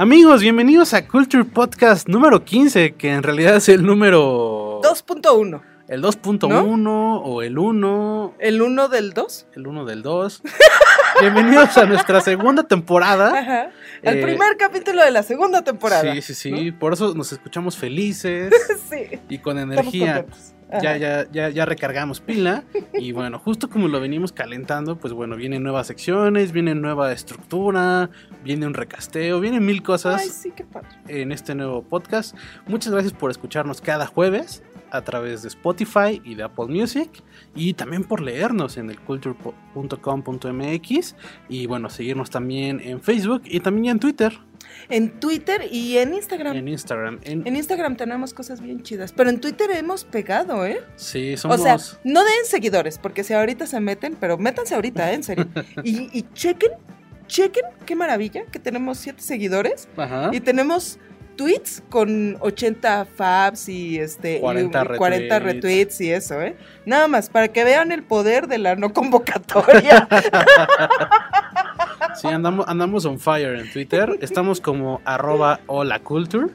Amigos, bienvenidos a Culture Podcast número 15, que en realidad es el número... 2.1. El 2.1 o el 1. ¿El 1 del 2? El 1 del 2. bienvenidos a nuestra segunda temporada. Ajá. El Eh, primer capítulo de la segunda temporada. Sí, sí, sí. Por eso nos escuchamos felices sí. y con energía. Ya, ya, ya, ya recargamos pila. Y bueno, justo como lo venimos calentando, pues bueno, vienen nuevas secciones, viene nueva estructura, viene un recasteo, vienen mil cosas Ay, sí, qué padre. en este nuevo podcast. Muchas gracias por escucharnos cada jueves a través de Spotify y de Apple Music y también por leernos en el culture.com.mx y bueno, seguirnos también en Facebook y también en Twitter, En Twitter y en Instagram. en Instagram. En, En Instagram tenemos cosas bien chidas. Pero en Twitter hemos pegado, ¿eh? sí, somos... O sea, no den seguidores, porque si ahorita se meten, pero métanse ahorita, ¿eh? En serio. Y, y chequen, chequen, qué maravilla, que tenemos siete seguidores Ajá. y tenemos tweets con 80 faps y este y 40 40 retweets. retweets y eso, ¿eh? Nada más, para que vean el poder de la no convocatoria. Sí, andamos, andamos on fire en Twitter. Estamos como arroba hola culture.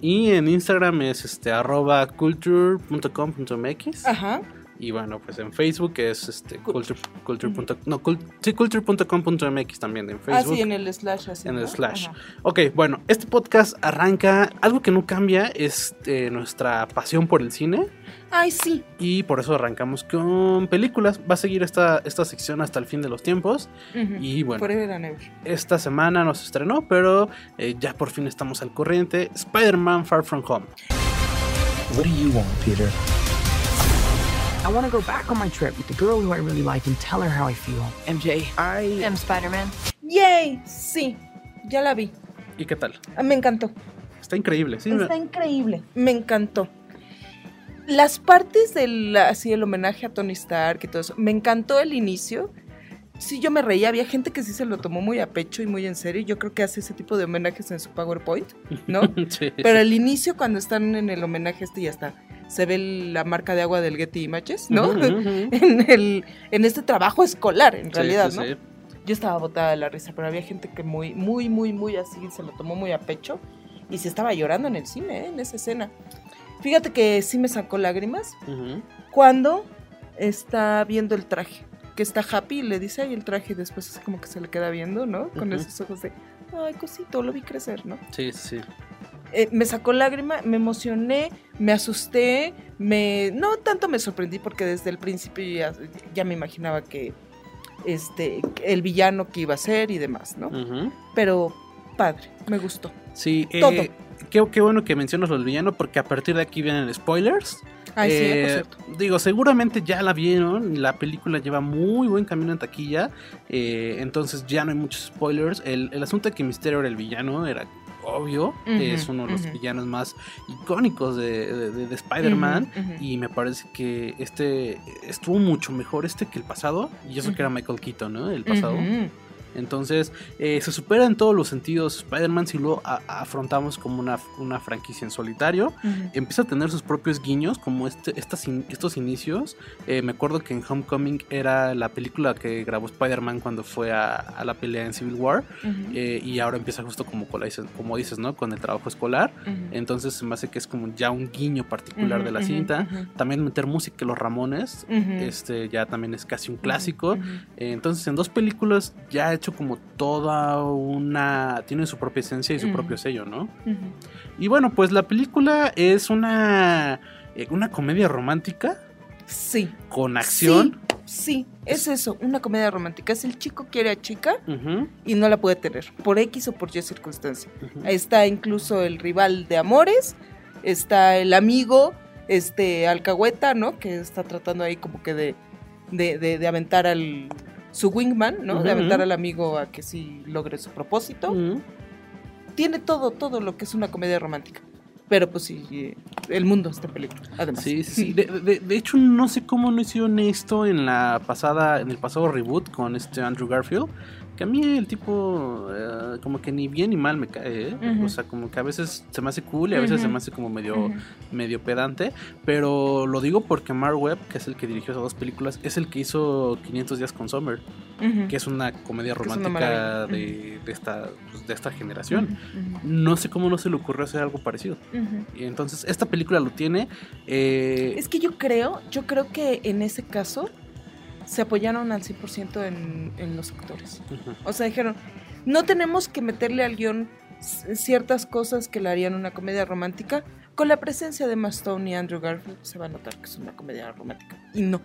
Y en Instagram es este arroba culture.com.mx. Ajá. Y bueno, pues en Facebook es este Cul- culture, culture punto- no, cul- sí, culture.com.mx también en Ah, Facebook. sí, en el slash así. en el slash. Ajá. Ok, bueno, este podcast arranca. Algo que no cambia es eh, nuestra pasión por el cine. Ay, sí. Y por eso arrancamos con películas. Va a seguir esta, esta sección hasta el fin de los tiempos. Ujú. Y bueno, esta semana nos estrenó, pero eh, ya por fin estamos al corriente. Spider-Man Far From Home. What do you want, Peter? I want to go back on my trip with the girl who I really like and tell her how I feel. MJ, I. I'm Spider-Man. Yay, sí. Ya la vi. ¿Y qué tal? Ah, Me encantó. Está increíble. Sí, me- Está increíble. Me encantó. Las partes del así el homenaje a Tony Stark y todo eso. Me encantó el inicio. Sí, yo me reía. Había gente que sí se lo tomó muy a pecho y muy en serio. Yo creo que hace ese tipo de homenajes en su PowerPoint, ¿no? Sí. Pero el inicio, cuando están en el homenaje este, ya está. Se ve la marca de agua del Getty Images, ¿no? En, el, en este trabajo escolar, en Sí, realidad, sí, ¿no? sí. Yo estaba botada de la risa, pero había gente que muy, muy, muy, muy así se lo tomó muy a pecho y se estaba llorando en el cine, ¿eh? en esa escena. Fíjate que sí me sacó lágrimas cuando está viendo el traje, que está happy y le dice, ay, el traje, y después así como que se le queda viendo, ¿no? Con esos ojos de, ay, cosito, lo vi crecer, ¿no? Sí, sí. Eh, me sacó lágrima, me emocioné, me asusté, me no tanto me sorprendí porque desde el principio ya, ya me imaginaba que este el villano que iba a ser y demás, ¿no? Pero padre, me gustó. Sí, eh, Todo. Qué, qué bueno que mencionas lo del villano porque a partir de aquí vienen spoilers. Ay, sí, Eh, por digo, seguramente ya la vieron. La película lleva muy buen camino en taquilla. eh, entonces ya no hay muchos spoilers. El, el asunto de que Misterio era el villano era obvio. Es uno de los villanos más icónicos de, de- de- de Spider-Man. Y me parece que este estuvo mucho mejor este que el pasado. Y eso que era Michael Keaton, ¿no? El pasado. Entonces, eh, se supera en todos los sentidos Spider-Man si lo afrontamos como una, una franquicia en solitario. Ujú. Empieza a tener sus propios guiños, como este, estas in- estos inicios. Eh, me acuerdo que en Homecoming era la película que grabó Spider-Man cuando fue a, a la pelea en Civil War. Ujú. eh, y ahora empieza justo como, como dices, ¿no? Con el trabajo escolar. Ujú. Entonces se me hace que es como ya un guiño particular de la cinta. También meter música los Ramones. Este ya también es casi un clásico. Eh, Entonces, en dos películas ya hecho como toda una. Tiene su propia esencia y su propio sello, ¿no? Y bueno, pues la película es una. eh, Una comedia romántica Sí. con acción. Sí, es eso, una comedia romántica. Es el chico quiere a chica y no la puede tener, por X o por Y circunstancia. ujú. Está incluso el rival de amores, está el amigo, este alcahueta, ¿no? Que está tratando ahí como que de, de, de- de aventar al su wingman, ¿no? De aventar al amigo a que sí logre su propósito. Tiene todo, todo lo que es una comedia romántica. Pero pues sí, eh, el mundo está en peligro, además. Sí, sí, sí. De, de- de hecho, no sé cómo no hicieron esto en la pasada, en el pasado reboot con este Andrew Garfield. Que a mí el tipo eh, como que ni bien ni mal me cae, ¿eh? O sea, como que a veces se me hace cool y a veces se me hace como medio, Ujú. medio pedante, pero lo digo porque Mark Webb, que es el que dirigió esas dos películas, es el que hizo 500 días con Summer, que es una comedia Que es una romántica de, de esta, pues, de esta generación. No sé cómo no se le ocurrió hacer algo parecido. Y entonces esta película lo tiene. eh, Es que yo creo, yo creo que en ese caso se apoyaron al 100% en, en los actores. O sea, dijeron, no tenemos que meterle al guion ciertas cosas que le harían una comedia romántica. Con la presencia de Emma Stone y Andrew Garfield se va a notar que es una comedia romántica. Y no.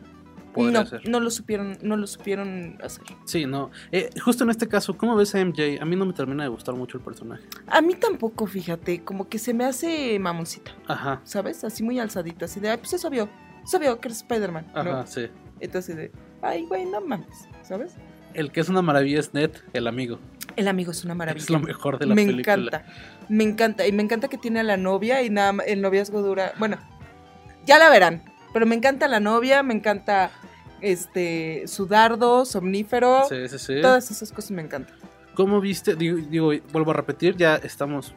No, ser. no lo supieron, no lo supieron hacer. Sí, no. Eh, justo en este caso, ¿cómo ves a MJ? A mí no me termina de gustar mucho el personaje. A mí tampoco, fíjate, como que se me hace mamoncita, Ajá. ¿sabes? Así muy alzadita, así de, ay, pues es obvio, es obvio que eres Spider-Man, ¿no? Ajá, sí. Entonces de, ay, güey, no mames, ¿sabes? El que es una maravilla es Ned, el amigo. El amigo es una maravilla. Es lo mejor de la me película. encanta, me encanta. Y me encanta que tiene a la novia y nada ma- el noviazgo dura. Bueno, ya la verán. Pero me encanta la novia, me encanta este su dardo, somnífero. Sí, sí, sí. Todas esas cosas me encantan. ¿Cómo viste? Digo, digo, vuelvo a repetir, ya estamos.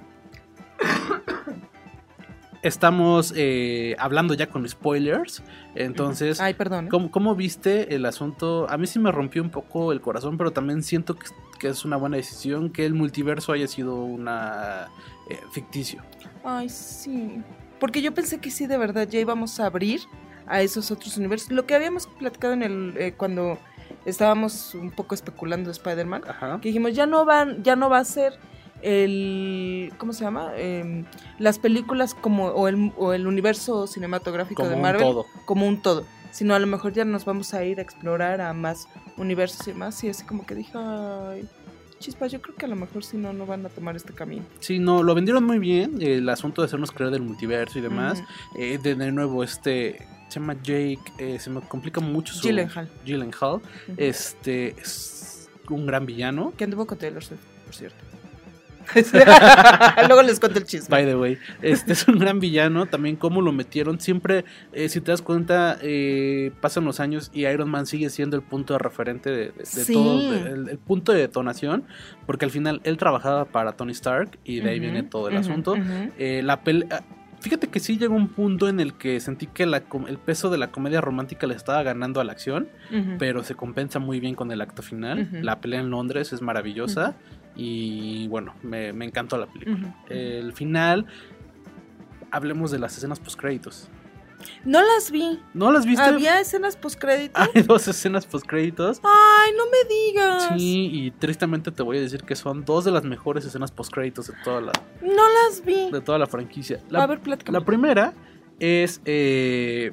Estamos eh, hablando ya con spoilers. Entonces, Ay, perdón. ¿eh? ¿cómo, cómo viste el asunto? A mí sí me rompió un poco el corazón, pero también siento que, que es una buena decisión que el multiverso haya sido una eh, ficticio. Ay, sí. Porque yo pensé que sí, de verdad, ya íbamos a abrir a esos otros universos. Lo que habíamos platicado en el eh, cuando estábamos un poco especulando de Spider-Man. Que dijimos ya no van ya no va a ser el cómo se llama Em, las películas como o el, o el universo cinematográfico Como de un Marvel todo. como un todo sino a lo mejor ya nos vamos a ir a explorar a más universos y más y así como que dije ay chispas yo creo que a lo mejor si no no van a tomar este camino Sí, no, lo vendieron muy bien. El asunto de hacernos creer del multiverso y demás. Eh, de, de nuevo, este. Se llama Jake. eh, se me complica mucho su. Gyllenhaal Gyllenhaal. Ujú. Este. Es un gran villano. que anduvo con Taylor Swift por cierto luego les cuento el chisme By the way, este es un gran villano. También cómo lo metieron. Siempre, eh, si te das cuenta, eh, pasan los años y Iron Man sigue siendo el punto de referente de, de- de Sí. todo, de- el, el punto de detonación. Porque al final él trabajaba para Tony Stark y de ahí viene todo el asunto. Eh, la pele- ah, Fíjate que sí llegó un punto en el que sentí que la el peso de la comedia romántica le estaba ganando a la acción, pero se compensa muy bien con el acto final. La pelea en Londres es maravillosa y bueno, me, me encantó la película. El final, hablemos de las escenas post créditos. no las vi ¿No las viste? había escenas postcrédito Hay dos escenas post créditos. Ay, no me digas. Sí, y tristemente te voy a decir que son dos de las mejores escenas post créditos de toda la, No las vi. de toda la franquicia. La, a ver, platícame. La primera es eh,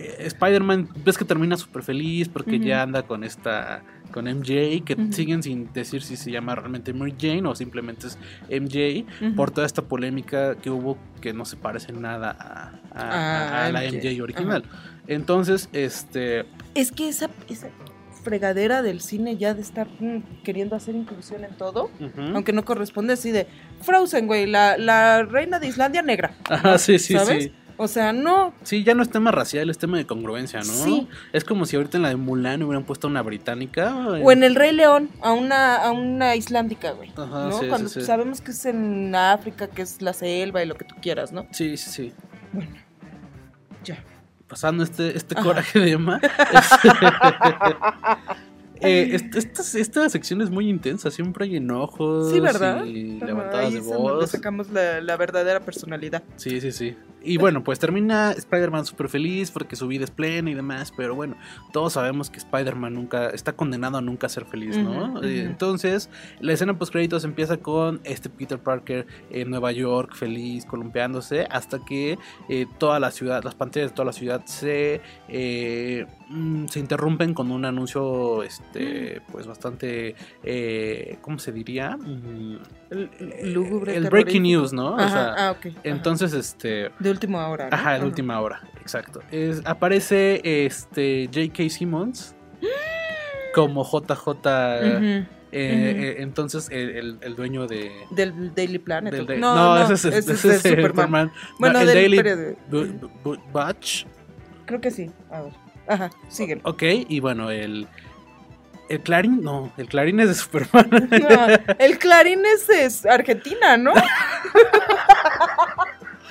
eh, Spider-Man, ves que termina súper feliz porque ya anda con esta, con MJ, que siguen sin decir si se llama realmente Mary Jane o simplemente es MJ, por toda esta polémica que hubo que no se parece nada a, a- Ah, a- a la MJ. MJ original. Entonces, este, Es que esa, esa fregadera del cine ya de estar mm, queriendo hacer inclusión en todo, aunque no corresponde así de Frozen, güey, la, la reina de Islandia negra. Ajá, sí, sí, ¿Sabes? sí. O sea, no. Sí, ya no es tema racial, es tema de congruencia, ¿no? Sí. Es como si ahorita en la de Mulan hubieran puesto a una británica. O en el Rey León, a una, a una islandica, güey. Ajá, ¿no? sí, Cuando sí, sí. sabemos que es en África, que es la selva y lo que tú quieras, ¿no? Sí, sí, sí. Bueno, ya. pasando este, este Ajá. coraje de Emma. Eh, est- esta, esta sección es muy intensa, siempre hay enojos Sí, ¿verdad? y Ajá, levantadas ahí de voz. sacamos la, la verdadera personalidad. Sí, sí, sí. Y bueno, pues termina Spider-Man súper feliz porque su vida es plena y demás, pero bueno, todos sabemos que Spider-Man nunca está condenado a nunca ser feliz, ¿no? Eh. Entonces, la escena post créditos empieza con este Peter Parker en Nueva York, feliz, columpiándose, hasta que eh, toda la ciudad, las pantallas de toda la ciudad se, eh, mm, se interrumpen con un anuncio, este, pues bastante, eh, ¿cómo se diría? Mm, L- lúgubre, el breaking news, ¿no? O Ajá, sea, ah, ok. ajá. entonces, este... De última hora. ¿no? Ajá, de última hora, exacto. Es, aparece este J.K. Simmons como JJ. Eh, eh, entonces, el, el- el dueño de. Del Daily Planet. del ¿o? da- no, no, ese es, ese ese es es, Superman. No, Bueno, el del Daily Batch. Creo que sí. A ver. Ajá, síguelo. Ok, y bueno, el. El Clarín, no, el Clarín es de Superman. No, el Clarín es, es Argentina, ¿no?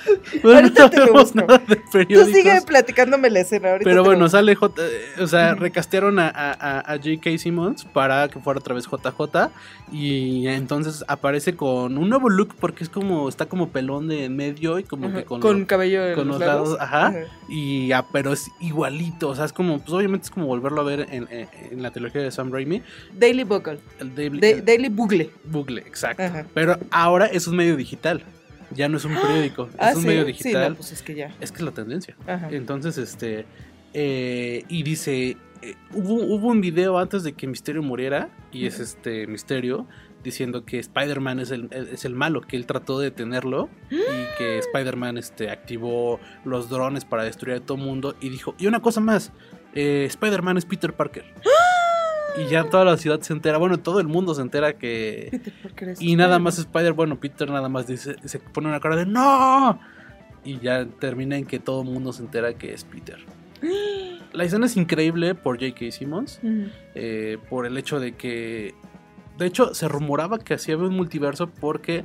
Bueno, Ahorita te lo busco. nada de Tú sigue platicándome la escena. Ahorita Pero bueno, sale J, o sea, recastearon a, a, a- J.K. Simmons para que fuera otra vez JJ y entonces aparece con un nuevo look porque es como, está como pelón de en medio y como Ajá, que con, con, lo- cabello en con los los lados, lados. ajá. y ah, pero es igualito, o sea, es como, pues obviamente es como volverlo a ver en, en- en la trilogía de Sam Raimi, Daily Bugle. el Daily, Da- el Daily Bugle. Bugle, exacto. Ajá. Pero ahora es un medio digital, ya no es un periódico, Ah, es un ¿sí? medio Sí, digital. no, pues es que ya. Es que es la tendencia. Ajá. Entonces, este. eh, y dice. eh, hubo, hubo un video antes de que Misterio muriera. Y es este Misterio. Diciendo que Spider-Man es el, es el malo. Que él trató de detenerlo. Y que Spider-Man este, activó los drones para destruir a todo el mundo. Y dijo. Y una cosa más. eh, Spider-Man es Peter Parker. Y ya toda la ciudad se entera. Bueno, todo el mundo se entera que. Peter Parker es Y nada más Spider, bueno, Peter nada más dice, se pone una cara de ¡No! Y ya termina en que todo el mundo se entera que es Peter. La escena es increíble por J.K. Simmons, eh, por el hecho de que... De hecho, se rumoraba que así había un multiverso porque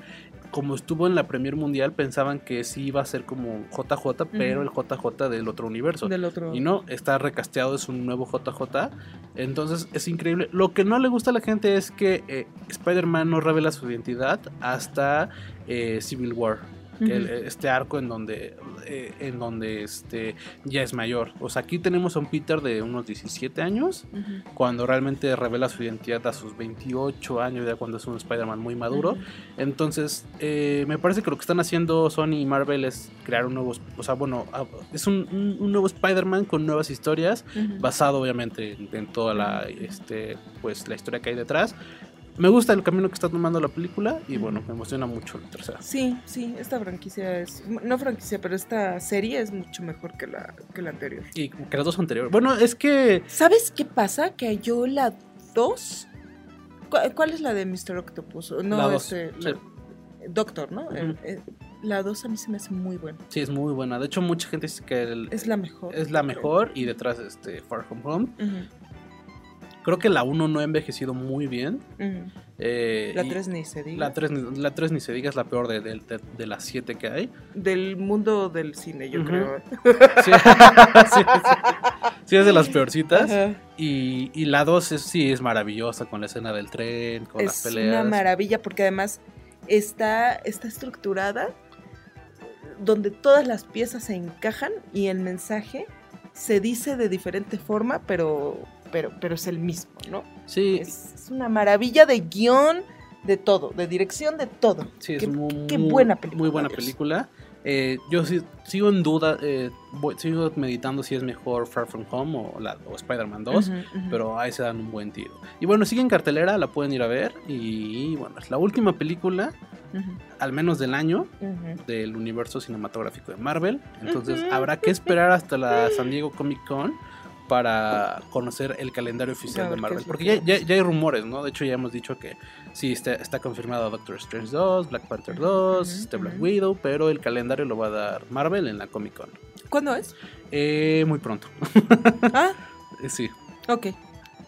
como estuvo en la Premier Mundial pensaban que sí iba a ser como JJ, pero el JJ del otro universo. Del otro. Y no, está recasteado, es un nuevo JJ. Entonces es increíble. Lo que no le gusta a la gente es que eh, Spider-Man no revela su identidad hasta eh, Civil War. Ujú. este arco en donde, eh, en donde este, ya es mayor. O sea, aquí tenemos a un Peter de unos 17 años, cuando realmente revela su identidad a sus 28 años, ya cuando es un Spider-Man muy maduro. Entonces, eh, me parece que lo que están haciendo Sony y Marvel es crear un nuevo, o sea, bueno, es un, un- un nuevo Spider-Man con nuevas historias, basado obviamente en, en toda la, este, pues, la historia que hay detrás. Me gusta el camino que está tomando la película y bueno, me emociona mucho la tercera. Sí, sí, esta franquicia es. No franquicia, pero esta serie es mucho mejor que la, que la anterior. Y que las dos anteriores. Bueno, es que ¿Sabes qué pasa? Que yo la 2. ¿Cuál es la de Mr. Octopus? No, La dos, este, sí. la- Doctor, ¿no? Eh, eh, la 2 a mí se me hace muy buena. sí es muy buena. De hecho, mucha gente dice que el- Es la mejor. es la mejor y detrás este Far From Home. Ujú, Creo que la 1 no ha envejecido muy bien. eh, La y 3 ni se diga. La 3, la tres ni se diga, es la peor de, de- de- de las 7 que hay. Del mundo del cine, yo creo. Sí, sí, sí. Sí, es de las peorcitas. Y, y la 2 es, sí es maravillosa con la escena del tren, con las Es peleas. una maravilla porque además está, está estructurada donde todas las piezas se encajan y el mensaje se dice de diferente forma, pero, pero, pero es el mismo, ¿no? Sí, Es, es una maravilla de guion, de todo, de dirección, de todo. sí, es qué- muy, qué buena película, Muy buena Dios. película. Eh, yo sí- sigo en duda, eh, voy- sigo meditando si es mejor Far From Home o, la- o Spider-Man 2. Ujú, ujú. Pero ahí se dan un buen tiro. Y bueno, sigue en cartelera, la pueden ir a ver. Y bueno, es la última película, al menos del año, del universo cinematográfico de Marvel. Entonces habrá que esperar hasta la San Diego Comic Con para conocer el calendario oficial de Marvel. Porque que ya, ya- hay rumores, ¿no? De hecho ya hemos dicho que sí está, está confirmado Doctor Strange 2, Black Panther 2, Ujú, este Black. Widow, pero el calendario lo va a dar Marvel en la Comic Con. ¿Cuándo es? Eh, muy pronto. Ah, sí, ok.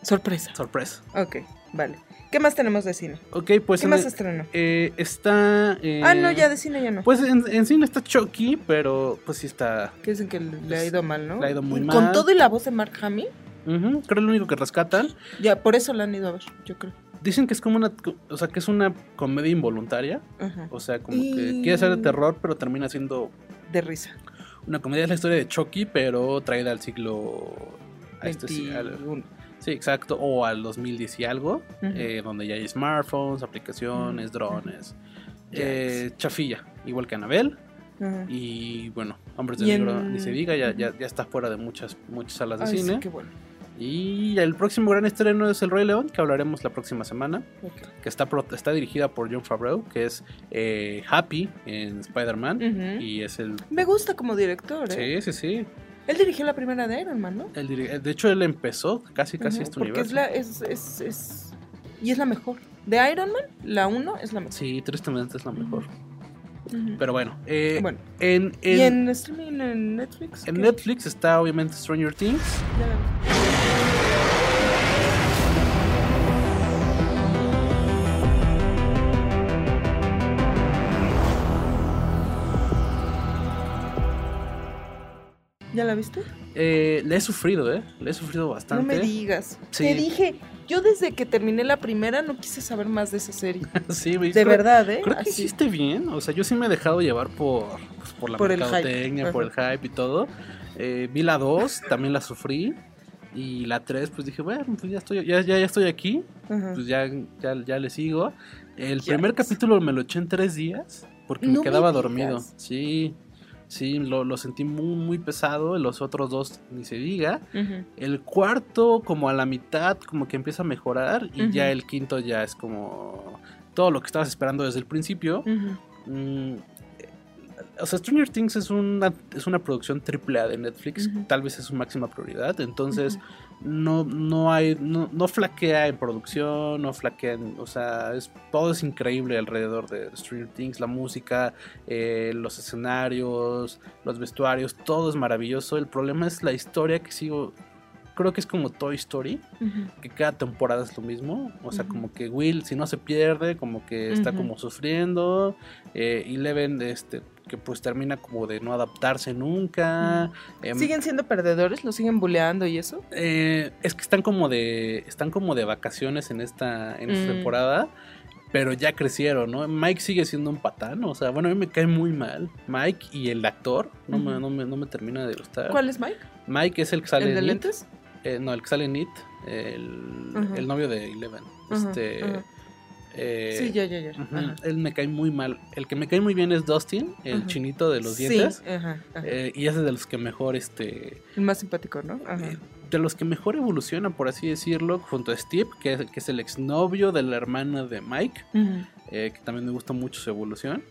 Sorpresa. sorpresa. Ok, vale. ¿Qué más tenemos de cine? Ok, pues ¿Qué más el- estrenó? eh, está... eh, ah, no, ya de cine ya no. Pues en, en cine está Chucky, pero pues sí está... que dicen que le ha ido mal, ¿no? Le ha ido muy Con mal. todo y la voz de Mark Hamill, creo lo único que rescatan. ya por eso la han ido a ver, yo creo. Dicen que es como una, o sea, que es una comedia involuntaria. Ajá. O sea, como que quiere ser de terror, pero termina siendo De risa. una comedia. Es la historia de Chucky, pero traída al siglo... A este, al- 21. Sí, exacto. O al 2010 y algo. Ujú. eh, donde ya hay smartphones, aplicaciones, Ujú. drones. Ya eh, chafilla, igual que Anabel. Ajá. Y bueno, Hombres de Negro, en- ni se diga, ya, ya, ya está fuera de muchas, muchas salas de Ay, sí, cine. qué bueno. Y el próximo gran estreno es El Rey León, que hablaremos la próxima semana. Ok. que está, está dirigida por John Favreau, que es eh, Happy en Spider-Man. Y es el... Me gusta como director, ¿eh? Sí, sí, sí. Él dirigió la primera de Iron Man, ¿no? Dir- de hecho, él empezó casi, casi Ujú, este Porque es universo. la, es, es, es- Y es la mejor. De Iron Man, la 1 es la mejor. Sí, tristemente es la mejor. Pero bueno, eh, bueno. en, ¿Y en, streaming en Netflix? en qué? Netflix está obviamente Stranger Things. Ya la ¿Ya la viste? Eh, le he sufrido, ¿eh? Le he sufrido bastante. No me digas. Sí. Te dije, yo desde que terminé la primera no quise saber más de esa serie. sí, me- De creo- verdad, ¿eh? Creo que Así. hiciste bien. O sea, yo sí me he dejado llevar por, pues, por la Por el hype. mercadotecnia, por el hype y todo. Eh, vi la 2, también la sufrí. Y la 3, pues dije, bueno, pues ya estoy, ya, ya, ya estoy aquí. Ajá. Pues ya, ya, ya le sigo. El primer capítulo me lo eché en tres días. Porque No me me quedaba digas. dormido. Sí, sí, lo, lo sentí muy, muy pesado. Los otros dos ni se diga. El cuarto, como a la mitad, como que empieza a mejorar. Y ya el quinto ya es como todo lo que estabas esperando desde el principio. Mm, o sea, Stranger Things es una, es una producción triple A de Netflix. Tal vez es su máxima prioridad. Entonces. No, no hay, no, no flaquea en producción, no flaquea en, o sea, es, todo es increíble alrededor de Stranger Things, la música, eh, los escenarios, los vestuarios, todo es maravilloso. El problema es la historia que sigo, creo que es como Toy Story, que cada temporada es lo mismo, o sea, como que Will si no se pierde, como que está como sufriendo, eh, Eleven, este, que pues termina como de no adaptarse nunca. em, ¿Siguen siendo perdedores? ¿Lo siguen buleando y eso? eh, es que están como de están como de vacaciones en esta en esta Mm. temporada, pero ya crecieron, ¿no? Mike sigue siendo un patán, o sea, bueno, a mí me cae muy mal. Mike y el actor no, me, no, me, no me termina de gustar. ¿Cuál es Mike? Mike es el que sale ¿El de lentes? Eh, no, el que sale en It, el, el novio de Eleven. Este, eh, sí, ya, ya, ya. ujú, Ajá. Él me cae muy mal. El que me cae muy bien es Dustin, el chinito de los Sí, dientes. ajá, ajá. eh, y ese es de los que mejor, este, El más simpático, ¿no? Ajá. eh, de los que mejor evoluciona, por así decirlo, junto a Steve, que es, que es el exnovio de la hermana de Mike, eh, que también me gusta mucho su evolución.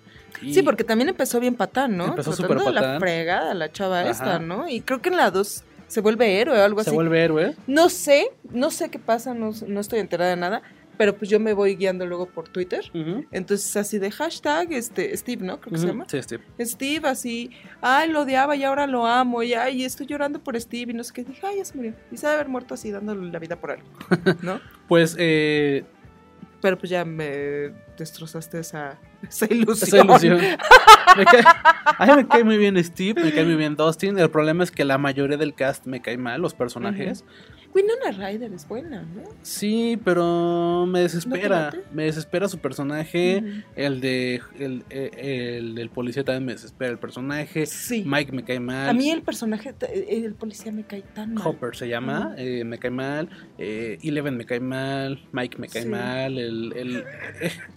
Y- Sí, porque también empezó bien patán, ¿no? Empezó súper de la fregada, la chava Ajá. esta, ¿no? Y creo que en la 2 se vuelve héroe o algo se así. vuelve héroe. No sé, no sé qué pasa, no, no estoy enterada de nada, pero pues yo me voy guiando luego por Twitter. Entonces así de hashtag este, Steve, ¿no? Creo que se llama. Sí, Steve. Steve, así, ay, lo odiaba y ahora lo amo, y ay, estoy llorando por Steve, y no sé qué. Dije, ay, ya se murió. Y se debe haber muerto así, dándole la vida por algo, ¿no? Pues eh, Pero pues ya me destrozaste esa, esa ilusión. esa ilusión. Me cae- a mí me cae muy bien Steve, me cae muy bien Dustin. El problema es que la mayoría del cast me cae mal, los personajes. Winona Ryder es buena, ¿no? Sí, pero me desespera. me desespera su personaje. El de el, eh, el del policía también me desespera el personaje. Sí. Mike me cae mal. A mí el personaje, t- el policía me cae tan mal. Hopper se llama, eh, me cae mal. Eh, Eleven me cae mal. Mike me cae Sí. mal. El, el,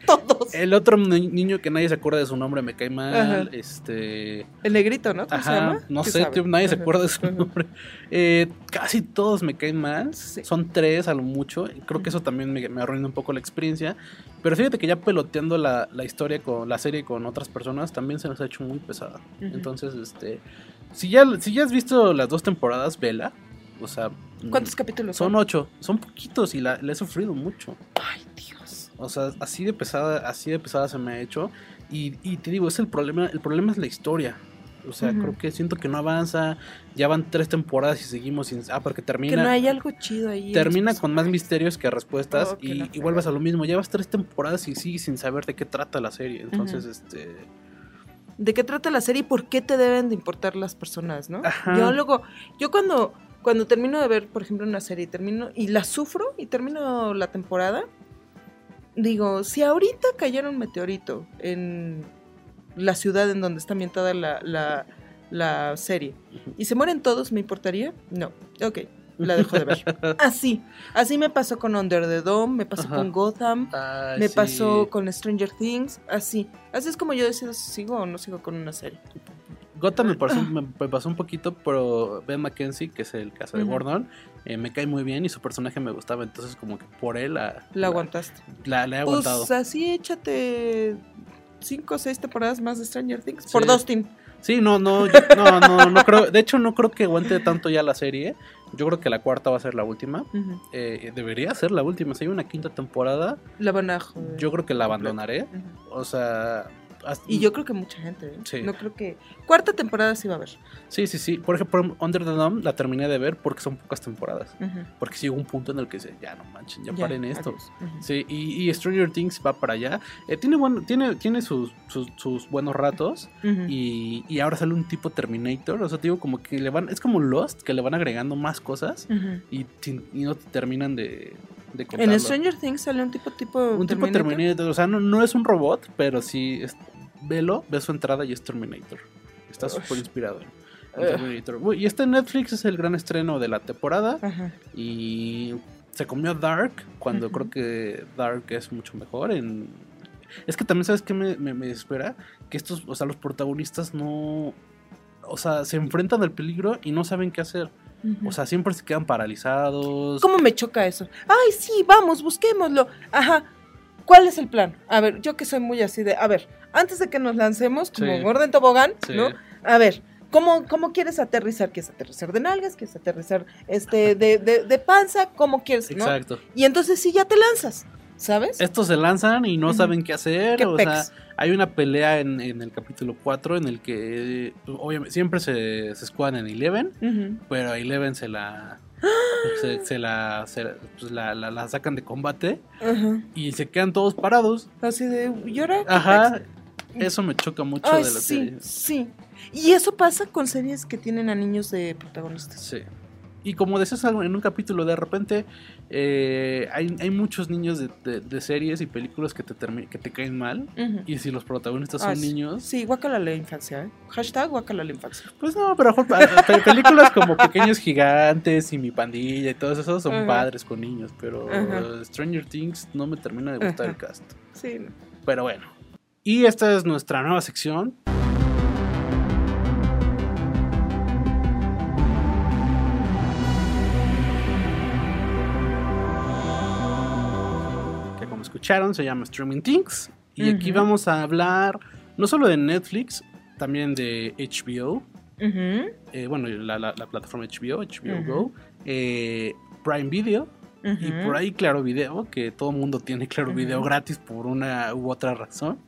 Todos. el otro ni- niño que nadie se acuerda de su nombre me cae mal. Ajá. Este. El negrito, ¿no? ¿Cómo se Ajá, llama? no ¿Quién sé, tío, nadie se acuerda de su nombre. Eh, casi todos me caen mal. Sí. Son tres a lo mucho. Creo que eso también me, me arruina un poco la experiencia. Pero fíjate que ya peloteando la, la historia con la serie con otras personas también se nos ha hecho muy pesada. Entonces, este. Si ya, si ya has visto las dos temporadas, vela. O sea. ¿Cuántos capítulos Son son? ocho. Son poquitos y la, la he sufrido mucho. Ay, Dios. O sea, así de pesada, así de pesada se me ha hecho. Y, y te digo, es el problema, el problema es la historia. O sea, creo que siento que no avanza. Ya van tres temporadas y seguimos sin. Ah, porque Que termina. no hay algo chido ahí. Termina con más misterios que respuestas Oh, que y, y vuelves a lo mismo. Llevas tres temporadas y sigues sin saber de qué trata la serie. Entonces, este. ¿De qué trata la serie y por qué te deben de importar las personas, no? Ajá. Yo luego, yo cuando, cuando termino de ver, por ejemplo, una serie termino, y la sufro y termino la temporada, digo, si ahorita cayera un meteorito en la ciudad en donde está ambientada la, la, la serie y se mueren todos, ¿me importaría? No. Ok, la dejo de ver. Así, así me pasó con Under the Dome, me pasó Ajá. con Gotham, Ay, me sí. pasó con Stranger Things, así. Así es como yo decido si sigo o no sigo con una serie. Gotham me, pasó un poquito, pero Ben McKenzie, que es el caso de. Gordon, eh, me cae muy bien y su personaje me gustaba. Entonces, como que por él la, La aguantaste. La, la he aguantado. Pues así échate cinco o seis temporadas más de Stranger Things. Por Sí. Dustin. Sí, no, no, yo- no, no, no creo. De hecho, no creo que aguante tanto ya la serie. Yo creo que la cuarta va a ser la última. Eh, debería ser la última. Si hay una quinta temporada, La van a joder. yo creo que la abandonaré. O sea, hasta- Y yo creo que mucha gente. ¿eh? Sí. No creo que. Cuarta temporada sí va a haber. Sí, sí, sí. Por ejemplo, Under the Dome la terminé de ver porque son pocas temporadas. Porque sí llegó un punto en el que dice, ya no manchen, ya, Ya, paren esto. adiós. Ujú. Sí, y, y Stranger Things va para allá. Eh, tiene, buen, tiene, tiene sus, sus, sus buenos ratos. Y, y ahora sale un tipo Terminator. O sea, te digo, como que le van. Es como Lost, que le van agregando más cosas. Y, y no te terminan de, En. Stranger Things sale un tipo tipo. Un tipo Terminator. Terminator. O sea, no, no es un robot, pero sí. Es, velo, ve su entrada y es Terminator. Está súper inspirado en, Ugh. Terminator. Uy, Y este Netflix es el gran estreno de la temporada. Ajá. Y se comió Dark cuando creo que Dark es mucho mejor. En... Es que también, ¿sabes qué me, me, me espera? Que estos, o sea, los protagonistas no. O sea, se enfrentan al peligro y no saben qué hacer. O sea, siempre se quedan paralizados. ¿Cómo me choca eso? Ay, sí, vamos, busquémoslo. Ajá. ¿Cuál es el plan? A ver, yo que soy muy así de, a ver, antes de que nos lancemos, como Sí. Gordon Tobogán, Sí. ¿no? A ver, ¿cómo, ¿cómo quieres aterrizar? ¿Quieres aterrizar de nalgas? ¿Quieres aterrizar este, de, de, de panza? ¿Cómo quieres? ¿no? Exacto. Y entonces sí, ya te lanzas, ¿sabes? Estos se lanzan y no saben qué hacer. Qué o sea, hay una pelea en, en el capítulo 4 en el que obviamente siempre se, se escudan en Eleven, pero a Eleven se la se, se la, se pues, la, la- la sacan de combate Ajá. y se quedan todos parados. Así de, ¿llora? Ajá. Eso me choca mucho Ay, de la sí, serie. sí. Y eso pasa con series que tienen a niños de protagonistas. Sí. Y como decías en un capítulo, de repente eh, hay, hay muchos niños de, de- de series y películas que te, que te caen mal. Y si los protagonistas Ah, son sí. niños, Sí, guácala la infancia, ¿eh? Hashtag guácala la infancia. Pues no, pero películas como Pequeños Gigantes y Mi Pandilla y todos esos son padres con niños, pero. Stranger Things no me termina de gustar el cast. Sí. Pero bueno. Y esta es nuestra nueva sección. Escucharon se llama Streaming Things. Y aquí vamos a hablar no solo de Netflix, también de HBO. Eh, bueno, la, la- la plataforma HBO, HBO. Go, eh, Prime Video y por ahí Claro Video, que todo mundo tiene Claro Video gratis por una u otra razón.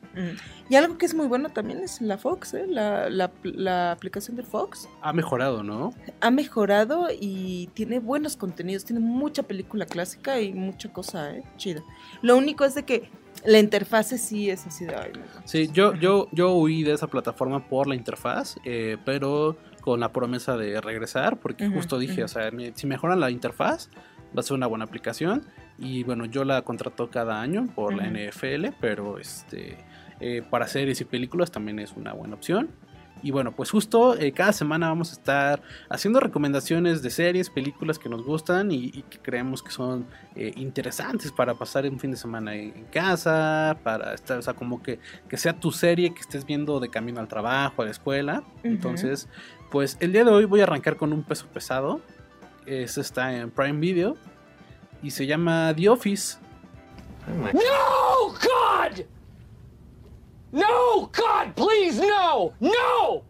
Y algo que es muy bueno también es la Fox, ¿eh? La, la- la aplicación de Fox Ha mejorado, ¿no? ha mejorado y tiene buenos contenidos, tiene mucha película clásica y mucha cosa, ¿eh? Chida. Lo único es de que la interfase sí es así de... ay, no. Sí, yo, yo, yo huí de esa plataforma por la interfaz, eh, pero con la promesa de regresar, porque justo dije, o sea, me- si mejoran la interfaz, va a ser una buena aplicación. Y bueno, yo la contrato cada año por la. NFL, pero este eh, para series y películas también es una buena opción. Y bueno, pues justo eh, cada semana vamos a estar haciendo recomendaciones de series, películas que nos gustan y, y que creemos que son eh, interesantes para pasar un fin de semana en, en casa, para estar, o sea, como que, que sea tu serie que estés viendo de camino al trabajo, a la escuela. Entonces, pues el día de hoy voy a arrancar con un peso pesado. Este está en Prime Video y se llama The Office. No, God! No, God, please, no! No!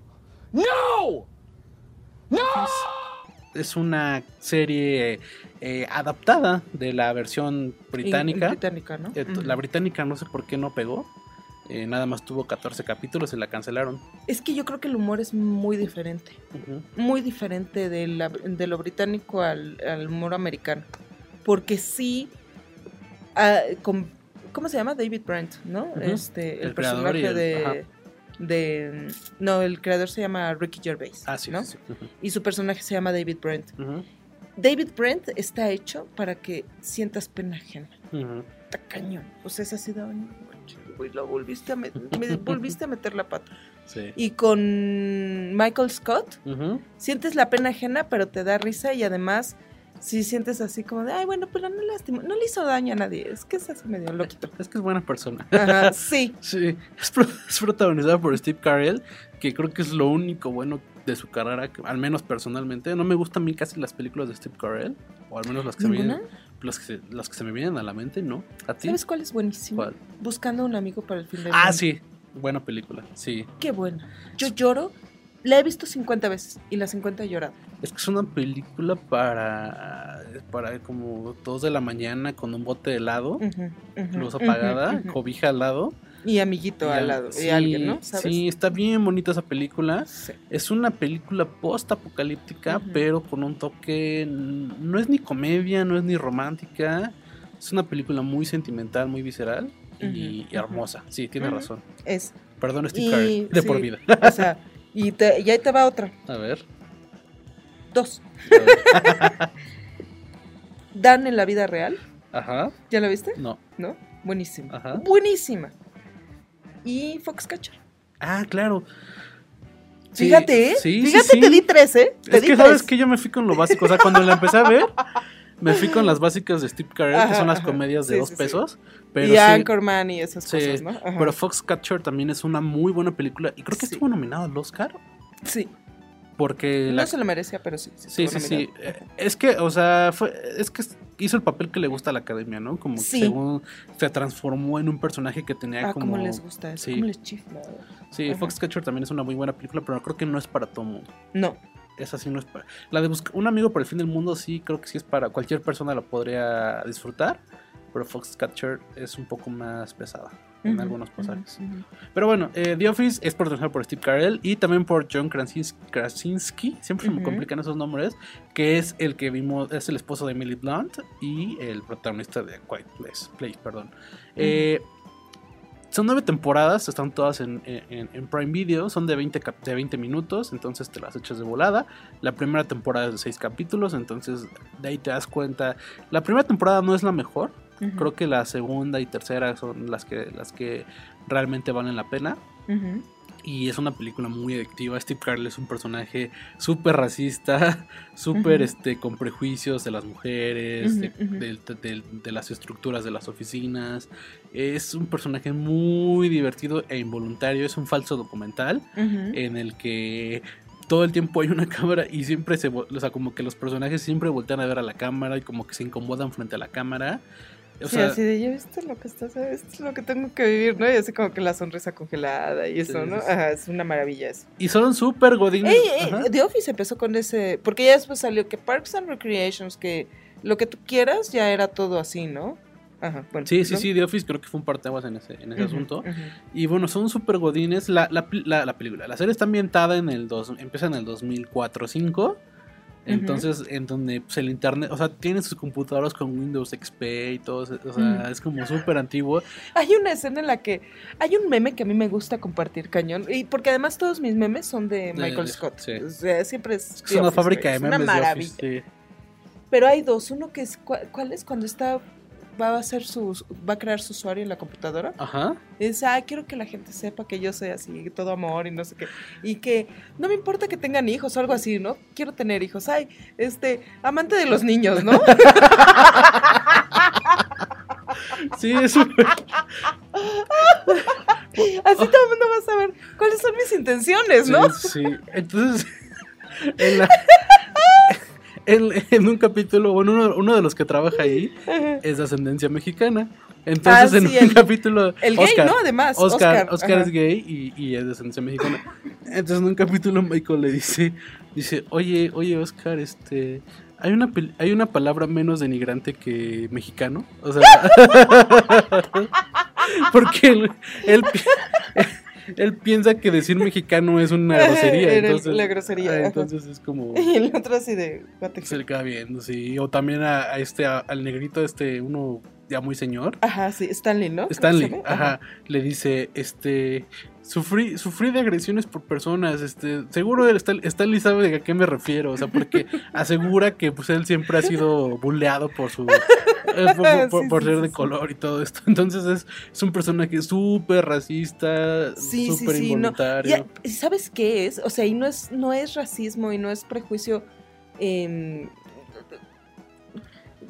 No! No! Es una serie eh, adaptada de la versión británica. In- británica, ¿no? Eh. La británica no sé por qué no pegó. Eh, nada más tuvo 14 capítulos y la cancelaron. Es que yo creo que el humor es muy diferente. Muy diferente de, la- de lo británico al, al humor americano. Porque sí, ah, con- ¿cómo se llama? David Brent, ¿no? Este, el, personaje el- de, ajá. de... No, el creador se llama Ricky Gervais, Ah, sí, ¿no? sí, sí. Ujú. Y su personaje se llama David Brent. David Brent está hecho para que sientas pena ajena. Está cañón. O sea, es así de... "Ay, no manches, güey, lo volviste a, me volviste a meter la pata. Sí. Y con Michael Scott, sientes la pena ajena, pero te da risa y además si sientes así como de, ay, bueno, pero no lastimó, no le hizo daño a nadie, es que es así medio loquito. Es que es buena persona. Ajá, sí. Sí, es, pro- es protagonizada por Steve Carell, que creo que es lo único bueno de su carrera, al menos personalmente. No me gustan a mí casi las películas de Steve Carell, o al menos las que, se vienen, las que, se, las que se me vienen a la mente, ¿no? ¿A ti? ¿Sabes cuál es buenísimo? ¿Cuál? Buscando un amigo para el fin del Ah, sí, buena película, sí. Qué buena. Yo lloro, la he visto 50 veces y las 50 he llorado. Es que es una película para, para como dos de la mañana con un bote de helado, ujú, luz apagada, cobija al lado, Y amiguito Y al al- lado, y sí, alguien, ¿no? ¿Sabes? Sí, está bien bonita esa película. Sí. Es una película post-apocalíptica, pero con un toque. No es ni comedia, no es ni romántica. Es una película muy sentimental, muy visceral y, y hermosa. Sí, tiene razón. Es. Perdón, Steve Y- Carell, de sí. por vida. O sea, y, te- y ahí te va otra. A ver. Dos. a ver. Dan en la vida real. Ajá. ¿Ya la viste? No. ¿No? Buenísima. Ajá. Buenísima. Y Foxcatcher. Ah, claro. Sí, Fíjate, ¿eh? sí, sí, Fíjate, sí. te di tres, ¿eh? Te Es di que tres. sabes que yo me fui con lo básico. O sea, cuando la empecé a ver, me fui con las básicas de Steve Carell, que son las ajá. comedias de Sí, dos sí, sí. pesos. Pero y Anchorman y esas cosas, ¿no? Ajá. pero Foxcatcher también es una muy buena película. Y creo que estuvo nominado al Oscar. sí. Porque No la- se lo merecía, pero sí. Sí, sí, sí. Eh, Es que, o sea, fue, es que hizo el papel que le gusta a la academia, ¿no? Como que según se transformó en un personaje que tenía Ah, como. les gusta eso. sí. ¿Cómo les chifla? Sí. Foxcatcher también es una muy buena película, pero creo que no es para todo mundo. No. Esa sí no es para. La de buscar un amigo por el fin del mundo, sí, creo que sí es para cualquier persona la podría disfrutar. Pero Foxcatcher es un poco más pesada en algunos pasajes. Pero bueno, eh, The Office es protagonizado por Steve Carell y también por John Krasinski, Krasinski, siempre se me complican esos nombres, que es el que vimos, es el esposo de Emily Blunt y el protagonista de Quiet Place, Place perdón. Eh, son nueve temporadas, están todas en, en- en Prime Video, son de 20, cap- de 20 minutos, entonces te las echas de volada. La primera temporada es de 6 capítulos, entonces de ahí te das cuenta. La primera temporada no es la mejor, Creo que la segunda y tercera son las que, las que realmente valen la pena. ujú. Y es una película muy adictiva. Steve Carell es un personaje súper racista, súper este, con prejuicios de las mujeres, de, las estructuras de las oficinas. Es un personaje muy divertido e involuntario. Es un falso documental en el que todo el tiempo hay una cámara y siempre se, o sea, como que los personajes siempre voltean a ver a la cámara y como que se incomodan frente a la cámara. O Sí, sea, así de, ¿ya viste lo que estás, esto es lo que tengo que vivir, ¿no? Y así como que la sonrisa congelada y eso, Sí, ¿no? sí, sí. Ajá, es una maravilla eso. y son súper godines. Ey, ey. The Office empezó con ese, porque ya después salió que Parks and Recreations, que lo que tú quieras ya era todo así, ¿no? Ajá, bueno. Sí, sí, ¿no? sí, The Office creo que fue un parteaguas en ese, en ese asunto. Y bueno, son súper godines. La, la, la- la película, la serie está ambientada en el dos, empieza en el 2004-5. Entonces, en donde pues, el internet, o sea, tiene sus computadoras con Windows XP y todo, o sea, es como súper antiguo. Hay una escena en la que hay un meme que a mí me gusta compartir cañón, y porque además todos mis memes son de Michael de- Scott. sí. O sea, siempre es. Es The una Office, fábrica de es memes Una de maravilla. Office. sí. Pero hay dos. Uno que es. ¿cuál, cuál es? Cuando está. Va a hacer su. Va a crear su usuario en la computadora. Ajá. Y dice, ah, quiero que la gente sepa que yo soy así, todo amor y no sé qué. Y que no me importa que tengan hijos o algo así, ¿no? Quiero tener hijos. Ay, este, amante de los niños, ¿no? Sí, es súper. Así todo el mundo va a saber cuáles son mis intenciones, ¿no? Sí, sí. Entonces, en, la- en, en un capítulo, bueno, uno, uno de los que trabaja ahí es de ascendencia mexicana. Entonces, Ah, en un el- capítulo. El gay, Oscar, ¿no? Además. Oscar, Oscar, Oscar ajá. es gay y, y es de descendencia mexicana. Entonces en un capítulo Michael le dice, dice, oye, oye Oscar, este, hay una hay una palabra menos denigrante que mexicano, o sea, porque él, él piensa que decir mexicano es una grosería, el- entonces, la grosería, ah, entonces es como Y el otro así de. se le queda viendo, sí, o también a, a este a- al negrito este uno ya muy señor. Ajá, sí, Stanley, ¿no? Stanley, ajá, le dice, este, sufrí, sufrí de agresiones por personas, este, seguro Stanley sabe a qué me refiero, o sea, porque asegura que pues él siempre ha sido bulleado por su, eh, por, por- por- Sí, por sí, ser sí, de color y todo esto, entonces es, es un personaje súper racista, súper no. involuntario. Y, ¿y ¿Sabes qué es? O sea, y no es, no es racismo y no es prejuicio. em,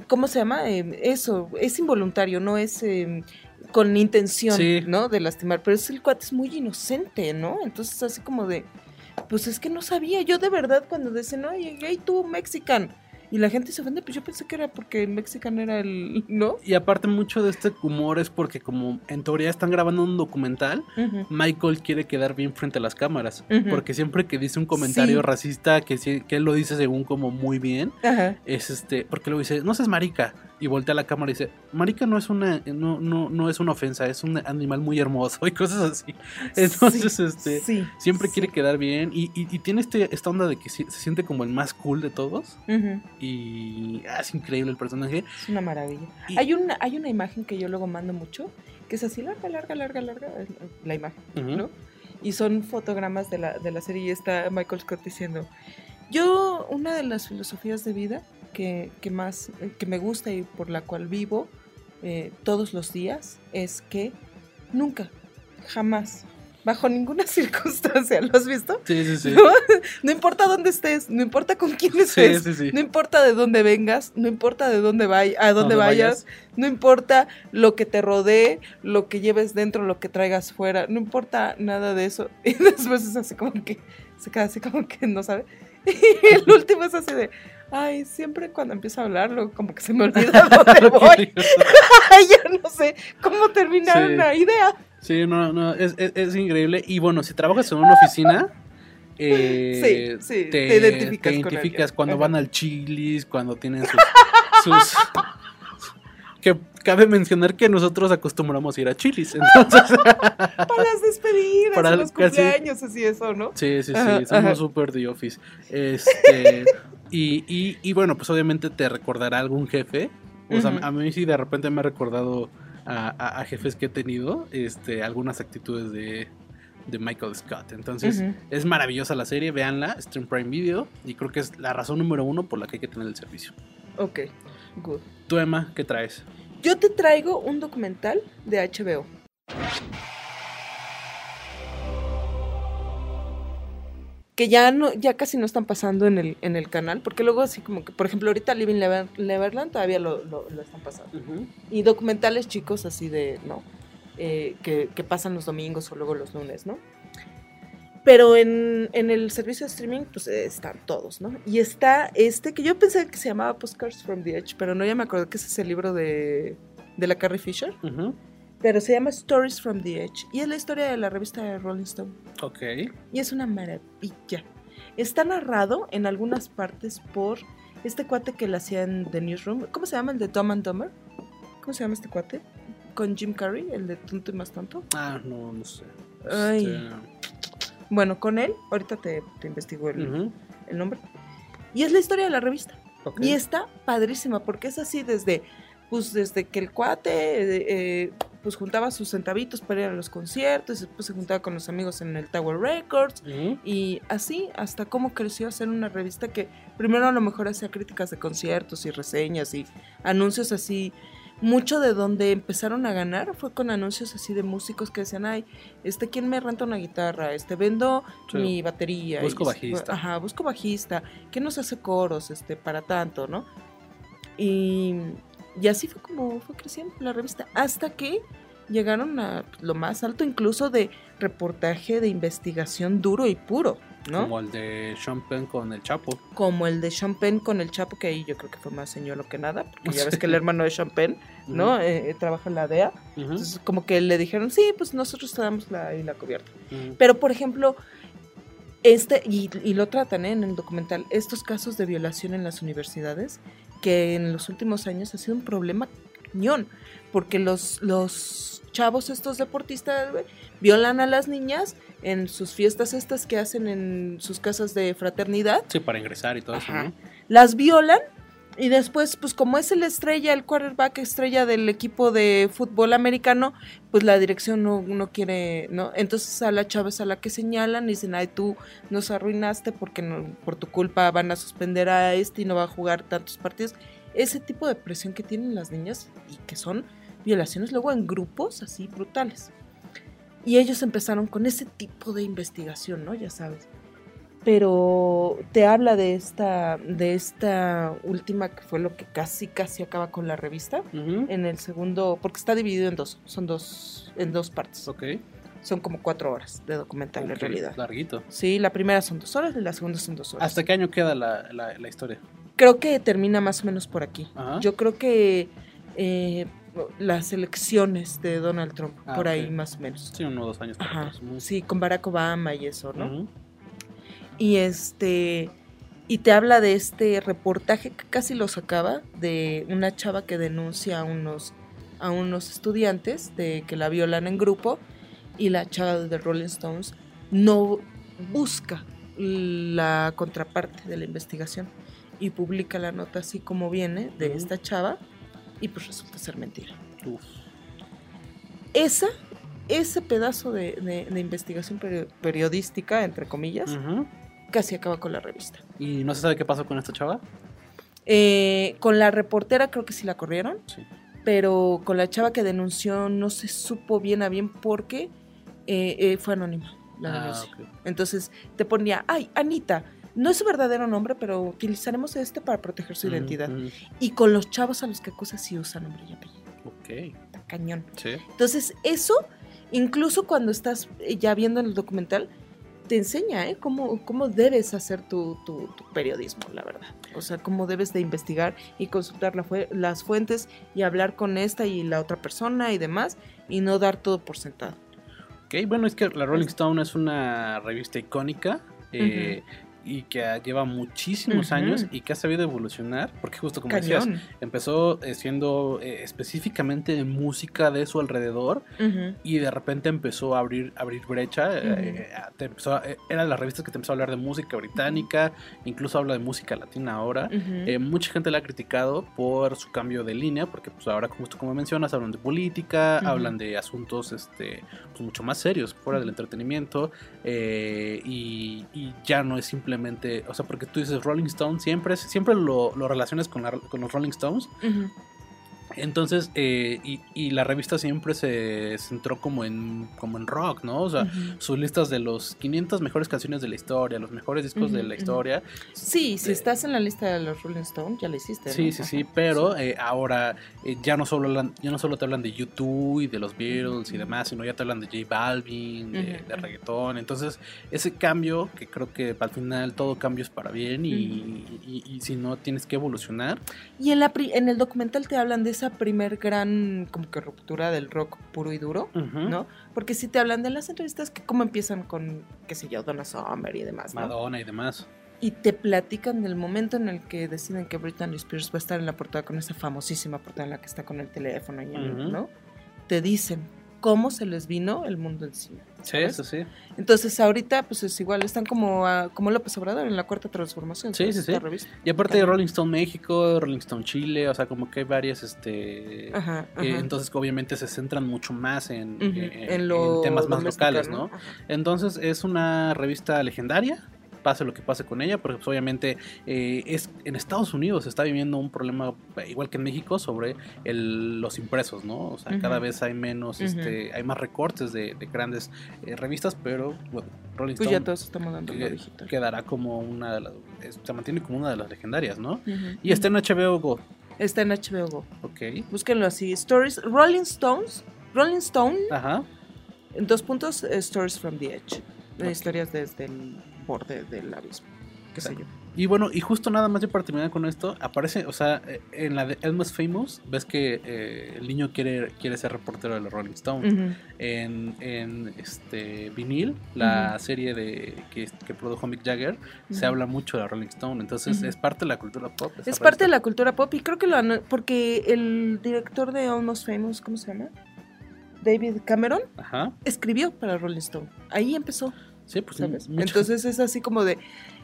¿Cómo se llama? Em, eso, es involuntario, no es em, con intención, Sí. ¿no? De lastimar. Pero es el cuate es muy inocente, ¿no? Entonces, así como de. Pues es que no sabía. Yo de verdad, cuando dicen, oye, gay, tú, mexican. Y la gente se ofende, pues yo pensé que era porque el mexican era el. ¿No? Y aparte mucho de este humor es porque como en teoría están grabando un documental, Ujú. Michael quiere quedar bien frente a las cámaras. Ujú. Porque siempre que dice un comentario Sí. racista, que, que él lo dice según como muy bien, Ajá. es este, porque lo dice, no seas marica. Y voltea a la cámara y dice, Marica no es una, no, no, no es una ofensa, es un animal muy hermoso y cosas así. Entonces, Sí, este, sí, siempre sí. quiere quedar bien y, y- y tiene este, esta onda de que se, se siente como el más cool de todos y ah, es increíble el personaje. Es una maravilla. Y- Hay una, hay una imagen que yo luego mando mucho, que es así larga, larga, larga, larga, la imagen. ¿no? Y son fotogramas de la, de la serie y está Michael Scott diciendo, yo una de las filosofías de vida que, que más, que me gusta y por la cual vivo eh, todos los días es que nunca, jamás, bajo ninguna circunstancia, ¿lo has visto? Sí, sí, sí. ¿No? No importa dónde estés, no importa con quién estés, sí, sí. no importa de dónde vengas, no importa de dónde vay a dónde Donde vayas, no importa lo que te rodee, lo que lleves dentro, lo que traigas fuera, no importa nada de eso. Y después es así como que se queda así como que no sabe. Y el último es así de, ay, siempre cuando empiezo a hablarlo, como que se me olvida dónde voy. Ay, ya no sé cómo terminar Sí. una idea. Sí, no, no, es, es- es increíble. Y bueno, si trabajas en una oficina, eh, Sí, sí, te identificas con identificas cuando Ajá. van al chilis, cuando tienen sus, sus- Que cabe mencionar que nosotros acostumbramos a ir a chilis. Entonces, Para las despedidas, Para los casi- cumpleaños, así eso, ¿no? sí, sí, sí, Ajá, somos súper de office. Este, y, y, y bueno, pues obviamente te recordará algún jefe. O sea, a mí sí de repente me ha recordado a, a- a jefes que he tenido este, algunas actitudes de, de Michael Scott. Entonces, es maravillosa la serie, véanla, en Prime Video y creo que es la razón número uno por la que hay que tener el servicio. Ok, good. Tú, Emma, ¿qué traes? Yo te traigo un documental de HBO. Que ya no, ya casi no están pasando en el, en el canal, porque luego así como que, por ejemplo, ahorita Living Never- Neverland todavía lo, lo- lo están pasando. Y documentales chicos así de, ¿no? Eh, que, que pasan los domingos o luego los lunes, ¿no? Pero en, en el servicio de streaming, pues están todos, ¿no? Y está este que yo pensé que se llamaba Postcards from the Edge, pero no, ya me acuerdo que ese es el libro de, de la Carrie Fisher. Ujú, Pero se llama Stories from the Edge y es la historia de la revista de Rolling Stone. Ok. Y es una maravilla. Está narrado en algunas partes por este cuate que le hacía en The Newsroom. ¿Cómo se llama el de Dumb and Dumber? ¿Cómo se llama este cuate? Con Jim Carrey, el de Tonto y Más Tonto. Ah, no, no sé. Ay. Este, Bueno, con él, ahorita te, te investigo el, ujú, el nombre. Y es la historia de la revista. ok. Y está padrísima porque es así desde, pues desde que el cuate eh, eh, pues juntaba sus centavitos para ir a los conciertos, después se juntaba con los amigos en el Tower Records y así hasta cómo creció a ser una revista que primero a lo mejor hacía críticas de conciertos y reseñas y anuncios así. Mucho de donde empezaron a ganar fue con anuncios así de músicos que decían, ay, este, ¿quién me renta una guitarra? Este, vendo Sí. mi batería. Busco y- bajista. Ajá, busco bajista. ¿Quién nos hace coros, este, para tanto, no? Y, y así fue como fue creciendo la revista, hasta que llegaron a lo más alto incluso de reportaje de investigación duro y puro, ¿no? Como el de Sean Penn con el Chapo. Como el de Sean Penn con el Chapo, que ahí yo creo que fue más señuelo que nada, porque ya ves que el hermano de Sean Penn, ¿no? Eh, eh, trabaja en la DEA. Entonces, como que le dijeron, sí, pues nosotros te damos la, la cubierta. Pero, por ejemplo, este, y, y lo tratan ¿eh? en el documental, estos casos de violación en las universidades, que en los últimos años ha sido un problema cañón, porque los, los chavos, estos deportistas, violan a las niñas en sus fiestas estas que hacen en sus casas de fraternidad, Sí, para ingresar y todo eso, las violan. Y después, pues como es el estrella, el quarterback estrella del equipo de fútbol americano, pues la dirección no, no quiere, ¿no? Entonces a la chava es a la que señalan y dicen, ay, tú nos arruinaste porque no- por tu culpa van a suspender a este y no va a jugar tantos partidos. Ese tipo de presión que tienen las niñas y que son violaciones luego en grupos así brutales. Y ellos empezaron con ese tipo de investigación, ¿no? Ya sabes pero te habla de esta de esta última que fue lo que casi casi acaba con la revista en el segundo porque está dividido en dos son dos en dos partes Ok. son como cuatro horas de documental en realidad Larguito. sí la primera son dos horas y la segunda son dos horas ¿Hasta qué año queda la, la, la historia? creo que termina más o menos por aquí Ajá. yo creo que eh, las elecciones de Donald Trump Ah, por ahí más o menos Sí, uno o dos años. Ajá, sí con Barack Obama y eso no Ujú. Y este. y te habla de este reportaje que casi lo sacaba de una chava que denuncia a unos, a unos estudiantes de que la violan en grupo y la chava de Rolling Stones no busca la contraparte de la investigación y publica la nota así como viene de esta chava y pues resulta ser mentira. Uf. Esa, ese pedazo de, de- de investigación peri- periodística, entre comillas. Casi acaba con la revista. ¿Y no se sabe qué pasó con esta chava? Eh, con la reportera creo que sí la corrieron, Sí. pero con la chava que denunció no se supo bien a bien porque eh, eh, fue anónima la Ah, denuncia. ok. Entonces te ponía, ay, Anita, no es su verdadero nombre, pero utilizaremos este para proteger su identidad. Y con los chavos a los que acusa sí usa nombre y apellido. Ok. Está cañón. Sí. Entonces, eso, incluso cuando estás eh, ya viendo el documental, te enseña ¿eh? cómo, cómo debes hacer tu, tu- tu periodismo, la verdad. O sea, cómo debes de investigar y consultar la fue- las fuentes y hablar con esta y la otra persona y demás, y no dar todo por sentado. Ok, bueno, es que la Rolling Stone es una revista icónica eh, y que lleva muchísimos años y que ha sabido evolucionar, porque justo como decías, empezó eh, siendo eh, específicamente música de su alrededor Ujú. y de repente empezó a abrir, abrir brecha. eh, eh, te empezó a- era de las revistas que te empezó a hablar de música británica, incluso habla de música latina ahora. Eh, mucha gente la ha criticado por su cambio de línea, porque pues ahora, justo como mencionas, hablan de política, hablan de asuntos este, pues, mucho más serios, fuera del entretenimiento, y, y ya no es simplemente, o sea, porque tú dices Rolling Stone, siempre, siempre lo, lo relacionas con, la- con los Rolling Stones, Ujú. Entonces, eh, y, y la revista siempre se centró como en, como en rock, ¿no? O sea, sus listas de los 500 mejores canciones de la historia, los mejores discos de la historia, Sí, si Eh, estás en la lista de los Rolling Stone, ya la hiciste. ¿no? Sí, sí, sí, pero eh, ahora eh, ya no solo hablan- ya no solo te hablan de YouTube y de los Beatles y demás, sino ya te hablan de J Balvin, de, de reggaetón. Entonces, ese cambio, que creo que al final todo cambio es para bien y, y- y si no tienes que evolucionar. Y en, la pri- en el documental te hablan de esa primer gran como que ruptura del rock puro y duro. ¿no? Porque si te hablan de las entrevistas que cómo empiezan con, qué sé yo, Donna Summer y demás, ¿no? Madonna y demás. Y te platican del momento en el que deciden que Britney Spears va a estar en la portada con esa famosísima portada en la que está con el teléfono, y el- Ujú. ¿no? Te dicen cómo se les vino el mundo encima. Sí, ¿sabes? sí. Entonces ahorita pues es igual, están como, a- como López Obrador en la cuarta transformación. Sí, sí, sí. Revista. Y aparte de. Rolling Stone México, Rolling Stone Chile, o sea, como que hay varias, este... Ajá, ajá. eh, entonces obviamente se centran mucho más en, eh, en, temas más locales, ¿no? Ajá. Entonces es una revista legendaria, pase lo que pase con ella, porque pues, obviamente eh, es en Estados Unidos se está viviendo un problema eh, igual que en México sobre el- los impresos, ¿no? O sea, cada vez hay menos, este, hay más recortes de, de grandes eh, revistas, pero bueno, Rolling Pues ya Stone todos estamos dando que- digital. quedará como una de las, se mantiene como una de las legendarias, ¿no? Y está en HBO Go, Está en HBO Go. ok, Búsquenlo así. Stories, Rolling Stones, Rolling Stone, ajá, en dos puntos, eh, Stories from the Edge. Eh, Ok. Historias desde el borde del abismo. Qué sé yo. Y bueno, y justo nada más ya para terminar con esto, aparece, o sea, eh, en la de Almost Famous, ves que eh, el niño quiere, quiere ser reportero de los Rolling Stones. En, en este vinil, la serie de que, que produjo Mick Jagger, se habla mucho de Rolling Stone. Entonces es parte de la cultura pop. Es parte de la cultura pop y creo que lo han... Porque el director de Almost Famous, ¿cómo se llama? David Cameron, Ajá. escribió para Rolling Stone. Ahí empezó, Sí, pues ¿sabes? Entonces es así como de...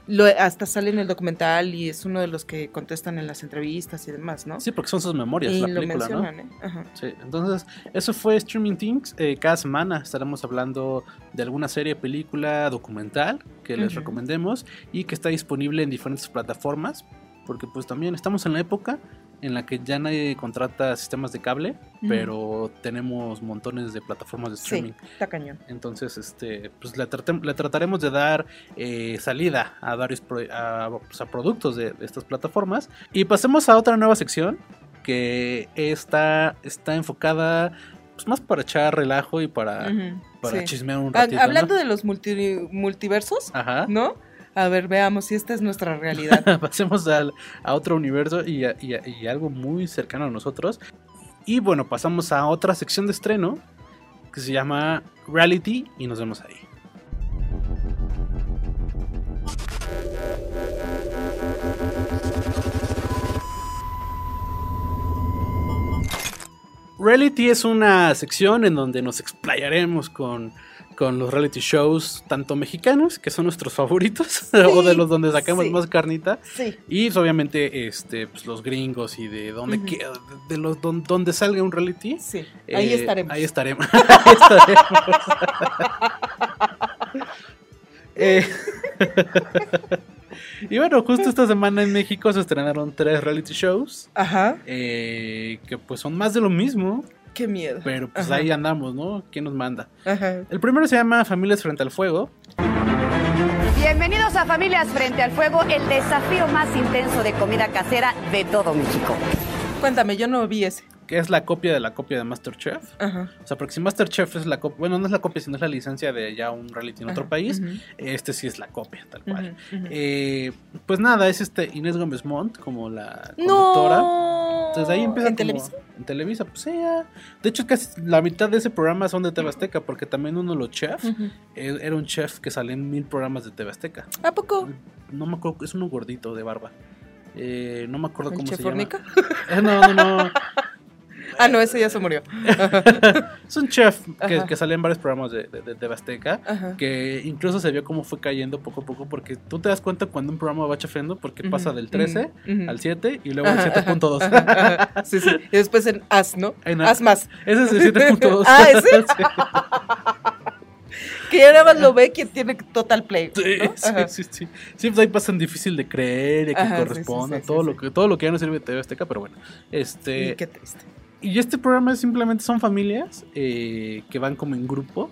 Lo, hasta sale en el documental y es uno de los que contestan en las entrevistas y demás, ¿no? Sí, porque son sus memorias, y la lo película, ¿no? mencionan, ¿eh? Ajá. Sí, entonces eso fue Streaming Things. Eh, cada semana estaremos hablando de alguna serie, película, documental que les recomendemos y que está disponible en diferentes plataformas. Porque pues también estamos en la época en la que ya nadie contrata sistemas de cable, pero tenemos montones de plataformas de streaming. Sí, está cañón. Entonces, este, pues le, le trataremos de dar eh, salida a varios pro- a, pues, a productos de, de estas plataformas. Y pasemos a otra nueva sección que está, está enfocada pues, más para echar relajo y para, para sí. chismear un ratito. ¿no? Hablando de los multi- multiversos, Ajá. ¿no? a ver, veamos si esta es nuestra realidad. Pasemos al, a otro universo y, y, y algo muy cercano a nosotros. Y bueno, pasamos a otra sección de estreno que se llama Reality y nos vemos ahí. Reality es una sección en donde nos explayaremos con con los reality shows, tanto mexicanos, que son nuestros favoritos, o de los donde sacamos sí. más carnita, Sí. y pues, obviamente este, pues, los gringos y de donde, que- de los don- donde salga un reality. Sí. Ahí eh, estaremos. Ahí estaremos. Ahí estaremos. Eh, y bueno, justo esta semana en México se estrenaron tres reality shows. Ajá. eh, que pues son más de lo mismo, Qué miedo. pero pues Ajá. ahí andamos, ¿no? ¿Quién nos manda? Ajá. El primero se llama Familias frente al fuego. Bienvenidos a Familias Frente al Fuego, el desafío más intenso de comida casera de todo México. Cuéntame, yo no vi ese. Que es la copia de la copia de Masterchef. Ajá. O sea, porque si Masterchef es la copia, bueno, no es la copia, sino es la licencia de ya un reality en otro país, este sí es la copia, tal cual. Eh, pues nada, es este Inés Gómez Montt como la conductora. No. Entonces ahí empieza ¿En como- Televisa? En Televisa, pues sí, ya. De hecho, casi la mitad de ese programa son de TV Azteca, porque también uno de los chefs eh, era un chef que salía en mil programas de TV Azteca. ¿A poco? No me acuerdo, es uno gordito de barba. Eh, no me acuerdo ¿El cómo chef se llama. Eh, no, no, no. Ah, no, ese ya se murió. Es un chef que, que salía en varios programas de, de, de Azteca. Que incluso se vio cómo fue cayendo poco a poco. Porque tú te das cuenta cuando un programa va chafeando. Porque pasa del 13 ujú, ujú. al 7 y luego al Ajá, ajá, 7.2. ajá, ajá. Sí, sí. Y después en As, ¿no? En As más. Ese es el 7.2. Ah, ¿ese? Sí. Que ya nada más lo ve quien tiene total play. Sí, ¿no? sí, sí, sí. Sí, pues ahí pasan difícil de creer y que Ajá, corresponda. sí, sí, todo. Lo que, todo lo que ya no sirve de TV Azteca, pero bueno. Este, Y qué triste. Y este programa simplemente son familias eh, que van como en grupo.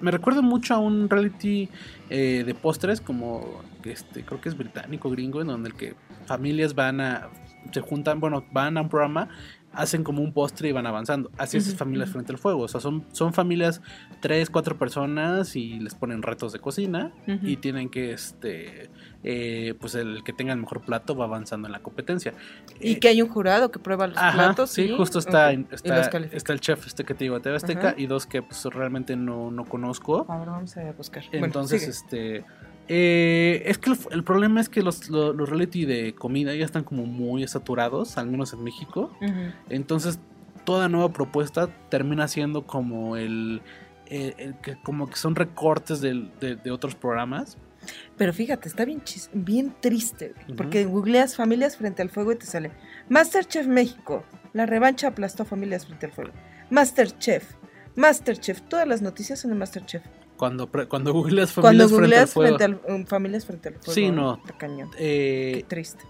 Me recuerda mucho a un reality eh, de postres, como este, creo que es británico, gringo, en donde el que familias van a. se juntan, bueno, van a un programa, hacen como un postre y van avanzando. Así es Ujú, familias frente al fuego. O sea, son, son familias, tres, cuatro personas y les ponen retos de cocina y tienen que, este, eh, pues el que tenga el mejor plato va avanzando en la competencia. Y Eh, que hay un jurado que prueba los Ajá, platos. sí, justo está, está, los el chef este que te digo de TV Azteca y dos que pues realmente no, no conozco. A ver, vamos a buscar. Entonces, este. eh, es que el, el problema es que los, lo- los reality de comida ya están como muy saturados, al menos en México. Entonces, toda nueva propuesta termina siendo como el. el- el que, como que son recortes de, de otros programas. Pero fíjate, está bien, chis- bien triste, porque googleas familias frente al fuego y te sale Masterchef México, la revancha aplastó a familias frente al fuego. Masterchef, Masterchef, todas las noticias son de Masterchef. Cuando, cuando googleas Cuando familias frente al googleas fuego. frente al, um, familias frente al fuego. Sí, no. Cañón. eh, Qué triste.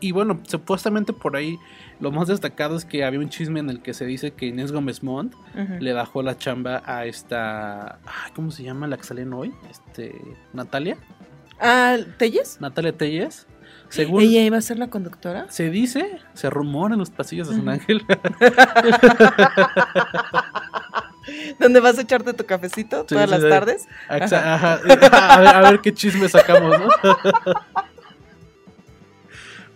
Y bueno, supuestamente por ahí lo más destacado es que había un chisme en el que se dice que Inés Gómez Montt le bajó la chamba a esta. ay, ¿Cómo se llama la que salen hoy? Este. Natalia. Ah, ¿Telles? Natalia Telles. Según ¿Ella iba a ser la conductora? se dice, se rumora en los pasillos de San. Ángel. ¿Dónde vas a echarte tu cafecito Sí, todas sí, las sí. tardes? Ajá, ajá. A, ver, a ver qué chisme sacamos, ¿no?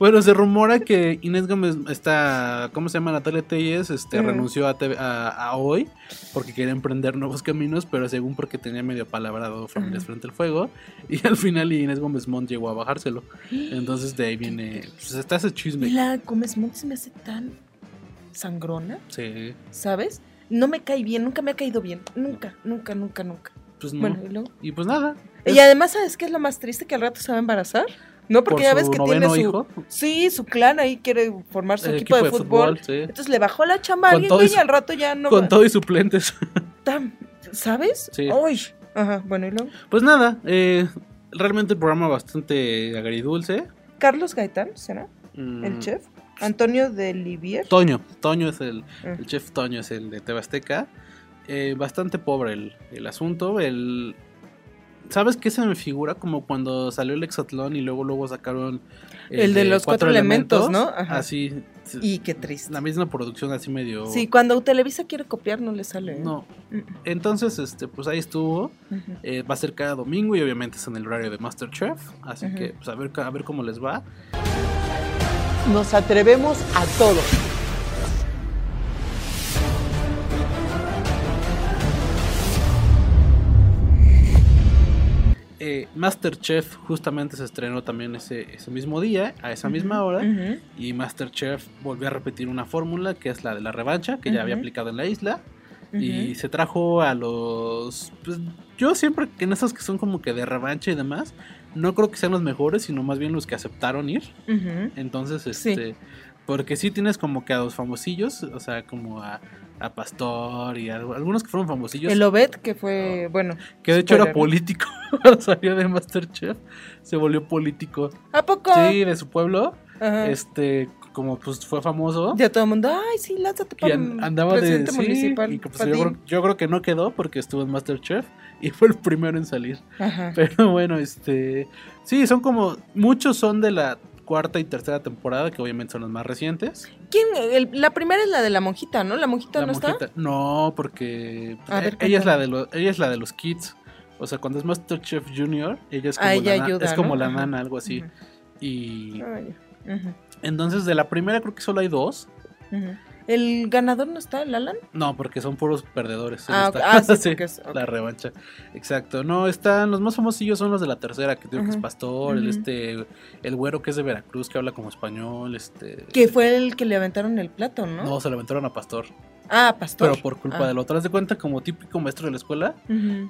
Bueno, se rumora que Inés Gómez, está, ¿cómo se llama? Natalia Telles, este, Ujú. renunció a, TV a, a hoy porque quería emprender nuevos caminos, pero según porque tenía medio palabrado Familias Ujú. Frente al Fuego, y al final Inés Gómez Montt llegó a bajárselo. Entonces de ahí viene, pues está ese Y chisme. la Gómez Montt se me hace tan sangrona, Sí, ¿sabes? No me cae bien, nunca me ha caído bien. Nunca, nunca, nunca, nunca. pues no. Bueno, y luego. Y pues nada. Y además, ¿sabes qué es lo más triste? Que al rato se va a embarazar. No, porque por ya su ves que tiene su. hijo, Sí, su clan ahí quiere formar su equipo, de, fútbol. sí. Entonces le bajó la chamba y güey, y su- al rato ya no. Con todo y suplentes. ¿Sabes? Sí. Uy. Ajá, bueno, y luego. Pues nada, eh, realmente el programa bastante agridulce. Carlos Gaitán, ¿será? Mm, El chef. Antonio de Livier. Toño, Toño es el, Ah. el chef Toño es el de Tebasteca. Eh, bastante pobre el, el asunto. El, ¿Sabes qué se me figura? Como cuando salió el Exatlón y luego luego sacaron El de los cuatro elementos, ¿no? Ajá. Así, Y qué triste. la misma producción así medio... Sí, cuando Televisa quiere copiar no le sale. ¿eh? No, entonces, este, pues ahí estuvo. Eh, va a ser cada domingo y obviamente es en el horario de Masterchef. Así que, pues a ver, a ver cómo les va. Nos atrevemos a todo. Masterchef justamente se estrenó también ese, ese mismo día, a esa misma hora. Y Masterchef volvió a repetir una fórmula que es la de la revancha, que ya había aplicado en la isla. Y se trajo a los. Pues, yo siempre que en esas que son como que de revancha y demás, no creo que sean los mejores, sino más bien los que aceptaron ir. Entonces, Sí. este. Porque sí tienes como que a los famosillos, o sea, como a, a Pastor y a algunos que fueron famosillos. El Obed, que fue, bueno. que de hecho era político salió de Masterchef. Se volvió político. ¿A poco? Sí, de su pueblo. Ajá. Este, como pues fue famoso. Ya todo el mundo, ay, sí, lánzate para an- andaba de presidente sí, municipal. y que, pues, yo, ti". creo, yo creo que no quedó porque estuvo en Masterchef y fue el primero en salir. Ajá. Pero bueno, este sí, son como muchos son de la cuarta y tercera temporada que obviamente son los más recientes. ¿Quién? El- la primera es la de la monjita, ¿no? La monjita La no monjita- no, porque A ver, ella es la de los ella es la de los kids. O sea, cuando es Masterchef Junior, ella es Ah, como ella la, na- ayuda, es como ¿no? la nana, algo así. Y está. Entonces de la primera creo que solo hay dos. ujú. ¿El ganador no está, el Alan? No, porque son puros perdedores. Ah. Ah, sí, es-. La revancha. Exacto. No, están. Los más famosillos son los de la tercera, que digo que es pastor, el este, el güero que es de Veracruz, que habla como español, este. Que fue el que le aventaron el plato, ¿no? No, se lo aventaron a Pastor. Ah, pastor. Pero por culpa Ah. del otro. Haz de cuenta como típico maestro de la escuela,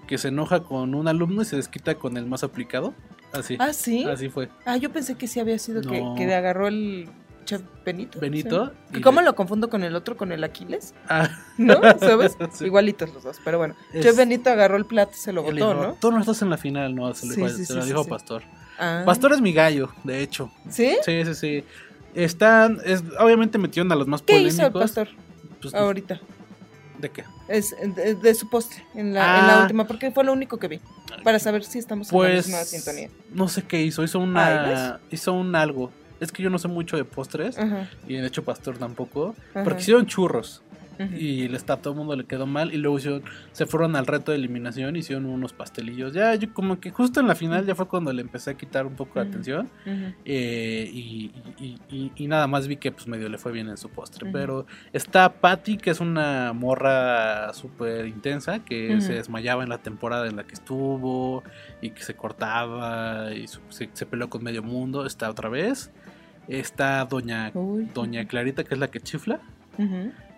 que se enoja con un alumno y se desquita con el más aplicado. Así. Ah, sí. Así fue. Ah, yo pensé que sí había sido que, que le agarró el chef Benito. Benito. sí. y ¿Cómo lo confundo con el otro, con el Aquiles? Ah, ¿No? ¿Sabes? Sí. Igualitos los dos, pero bueno. Es- Chef Benito agarró el plato y se lo botó, dijo, ¿no? Tú no estás en la final, no. Se lo dijo, se lo dijo. Pastor. Ah. Pastor es mi gallo, de hecho. ¿Sí? Sí, sí, sí. Están, es, obviamente metieron a los más ¿Qué polémicos. hizo el pastor Pues, ahorita? ¿De qué? Es de, de su postre en la, en la Ah. última, porque fue lo único que vi. Para saber si estamos en la Pues misma sintonía. no sé qué hizo, hizo una hizo un algo. Es que yo no sé mucho de postres y de hecho Pastor tampoco, ajá, porque hicieron churros y le está todo el mundo le quedó mal y luego hicieron, se fueron al reto de eliminación, hicieron unos pastelillos. Ya yo como que justo en la final ya fue cuando le empecé a quitar un poco de atención eh, y, y- y- y nada más vi que pues medio le fue bien en su postre. Pero está Patty, que es una morra súper intensa, que se desmayaba en la temporada en la que estuvo y que se cortaba y su- se, se peleó con medio mundo. Está otra vez. Está Doña, Uy. Doña Clarita, que es la que chifla.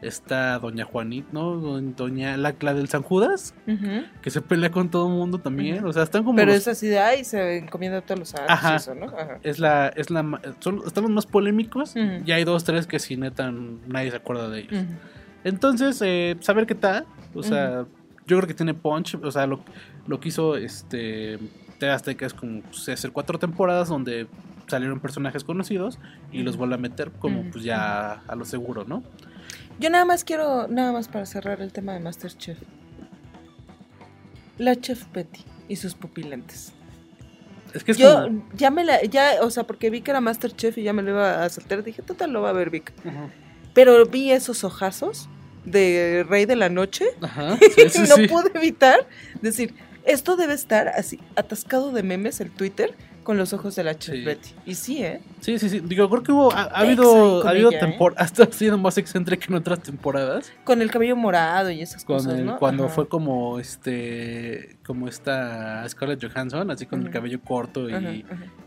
Está Doña Juanita, ¿no? Doña, la, la del San Judas, ujú. que se pelea con todo el mundo también. O sea, están como... Pero los- es así de, ay, se encomienda a todos los santos Ajá. y eso, ¿no? Ajá. es la, es la, son, están los más polémicos. Ujú. Y hay dos, tres que si neta nadie se acuerda de ellos. Entonces, eh, saber qué tal. O sea, yo creo que tiene punch. O sea, lo, lo que hizo este TV Azteca es como pues, hacer cuatro temporadas donde salieron personajes conocidos y los vuelve a meter como pues ya a lo seguro, ¿no? Yo nada más quiero, nada más para cerrar el tema de Masterchef. La chef Betty y sus pupilentes. Es que es Yo como- ya me la, ya, o sea, porque vi que era Masterchef y ya me lo iba a saltar, dije, total lo va a ver Vic. Pero vi esos ojazos de Rey de la Noche Ajá, sí, sí, y no sí. pude evitar decir, esto debe estar así, atascado de memes el Twitter con los ojos de la chef Sí. Betty. Y sí, ¿eh? Sí, sí, sí. Digo, creo que hubo, ha, habido, ha habido ¿eh? temporadas, hasta ha sido más excéntrica en otras temporadas. Con el cabello morado y esas Con cosas, el- ¿no? cuando Ajá. fue como este, como esta Scarlett Johansson, así con el cabello corto y, Ajá,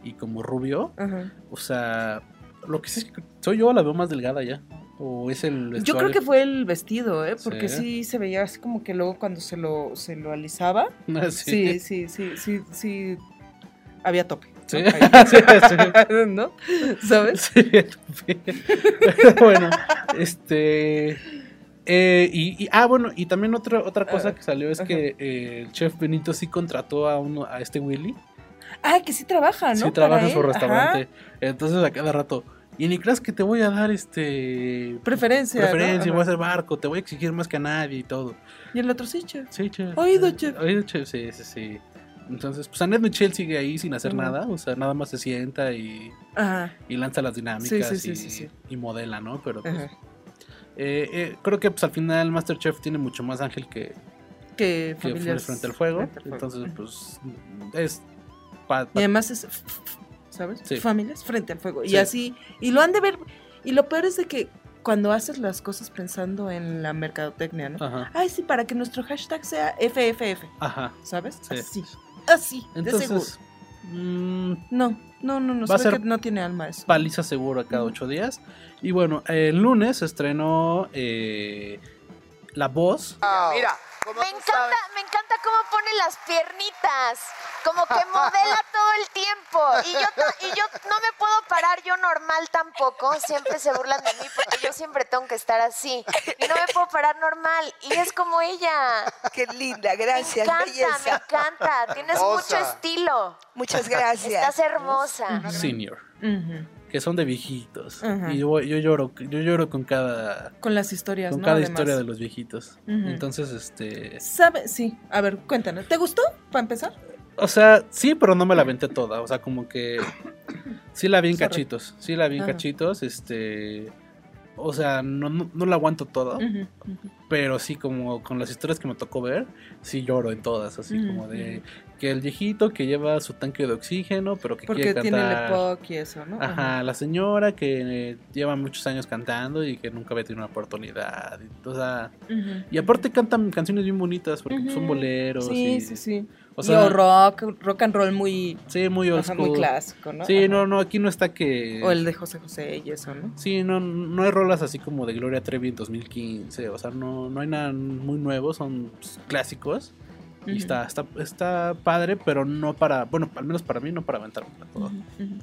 y como rubio. ajá. O sea, lo que sí es que soy yo la veo más delgada ya. O es el Yo creo que fue el vestido, ¿eh? Porque Sí. sí. se veía así como que luego cuando se lo, se lo alisaba, Ah, sí, sí, sí, sí, sí, había tope. ¿no? Sí, Ahí. sí, sí. ¿No? ¿Sabes? Sí, Pero bueno, este. eh, y, y- ah, bueno, y también otra, otra cosa que salió es ajá. que eh, el chef Benito sí contrató a uno, a este Willy. Ah, que sí trabaja, ¿no? sí trabaja Para en su él, restaurante. Entonces a cada rato. Y ni creas que te voy a dar este. Preferencia. ¿no? Preferencia, voy a hacer barco, te voy a exigir más que a nadie y todo. Y el otro sí, chef. Sí, chef. Oído, chef. Oído, chef, sí, sí, sí. Entonces, pues Annette Michelle sigue ahí sin hacer nada, o sea, nada más se sienta y, Ajá. y lanza las dinámicas Sí, sí, sí, y, modela, ¿no? Pero pues, eh, eh, creo que pues al final Masterchef tiene mucho más ángel que, Que que familias frente al fuego, frente al fuego. entonces pues es pa- Y además es, ¿sabes? Familias frente al fuego. Y así, y lo han de ver, y lo peor es de que cuando haces las cosas pensando en la mercadotecnia, ¿no? Ajá, Ay, sí, para que nuestro hashtag sea FFF, ajá. ¿sabes? Sí. Así. Así, de seguro. Entonces, mm, No, no, no, no, Va a ser- que no tiene alma eso. paliza seguro a cada ocho días. Y bueno, el lunes estrenó eh, La Voz. Mira, me encanta, me encanta cómo pone las piernitas, como que modela todo el tiempo. Y yo, y yo no me puedo parar yo normal tampoco. Siempre se burlan de mí porque yo siempre tengo que estar así. Y no me puedo parar normal. Y es como ella. Qué linda, Me gracias, encanta, me encanta. Tienes mucho estilo. Muchas gracias. Estás hermosa. Senior. Que son de viejitos. Ajá. Y yo, yo lloro, yo lloro con cada, Con las historias, con ¿no? cada Además. historia de los viejitos. Entonces, este, ¿Sabe? Sí. A ver, cuéntanos. ¿Te gustó? Para empezar. o sea, sí, pero no me la aventé toda. O sea, como que sí la vi en Sorry. cachitos, sí la vi en Ajá. cachitos, este, o sea, no, no, no la aguanto toda. Pero sí, como con las historias que me tocó ver, sí lloro en todas, así como de que el viejito que lleva su tanque de oxígeno, pero que Porque quiere tiene el cantar. EPOC y eso, ¿no? Ajá, la señora que eh, lleva muchos años cantando y que nunca había tenido una oportunidad. o sea, y aparte cantan canciones bien bonitas porque son boleros. Sí, y, sí, sí. O sea, rock, rock and roll muy, sí, muy old ajá, school. muy clásico, ¿no? Sí, Ajá. no, no, aquí no está que. O el de José José y eso, ¿no? Sí, no, no hay rolas así como de Gloria Trevi en 2015. O sea, no, no hay nada muy nuevo, son pues, clásicos. Y está, está, está padre, pero no para, bueno, al menos para mí, no para aventarme a todo. Ujú, ujú.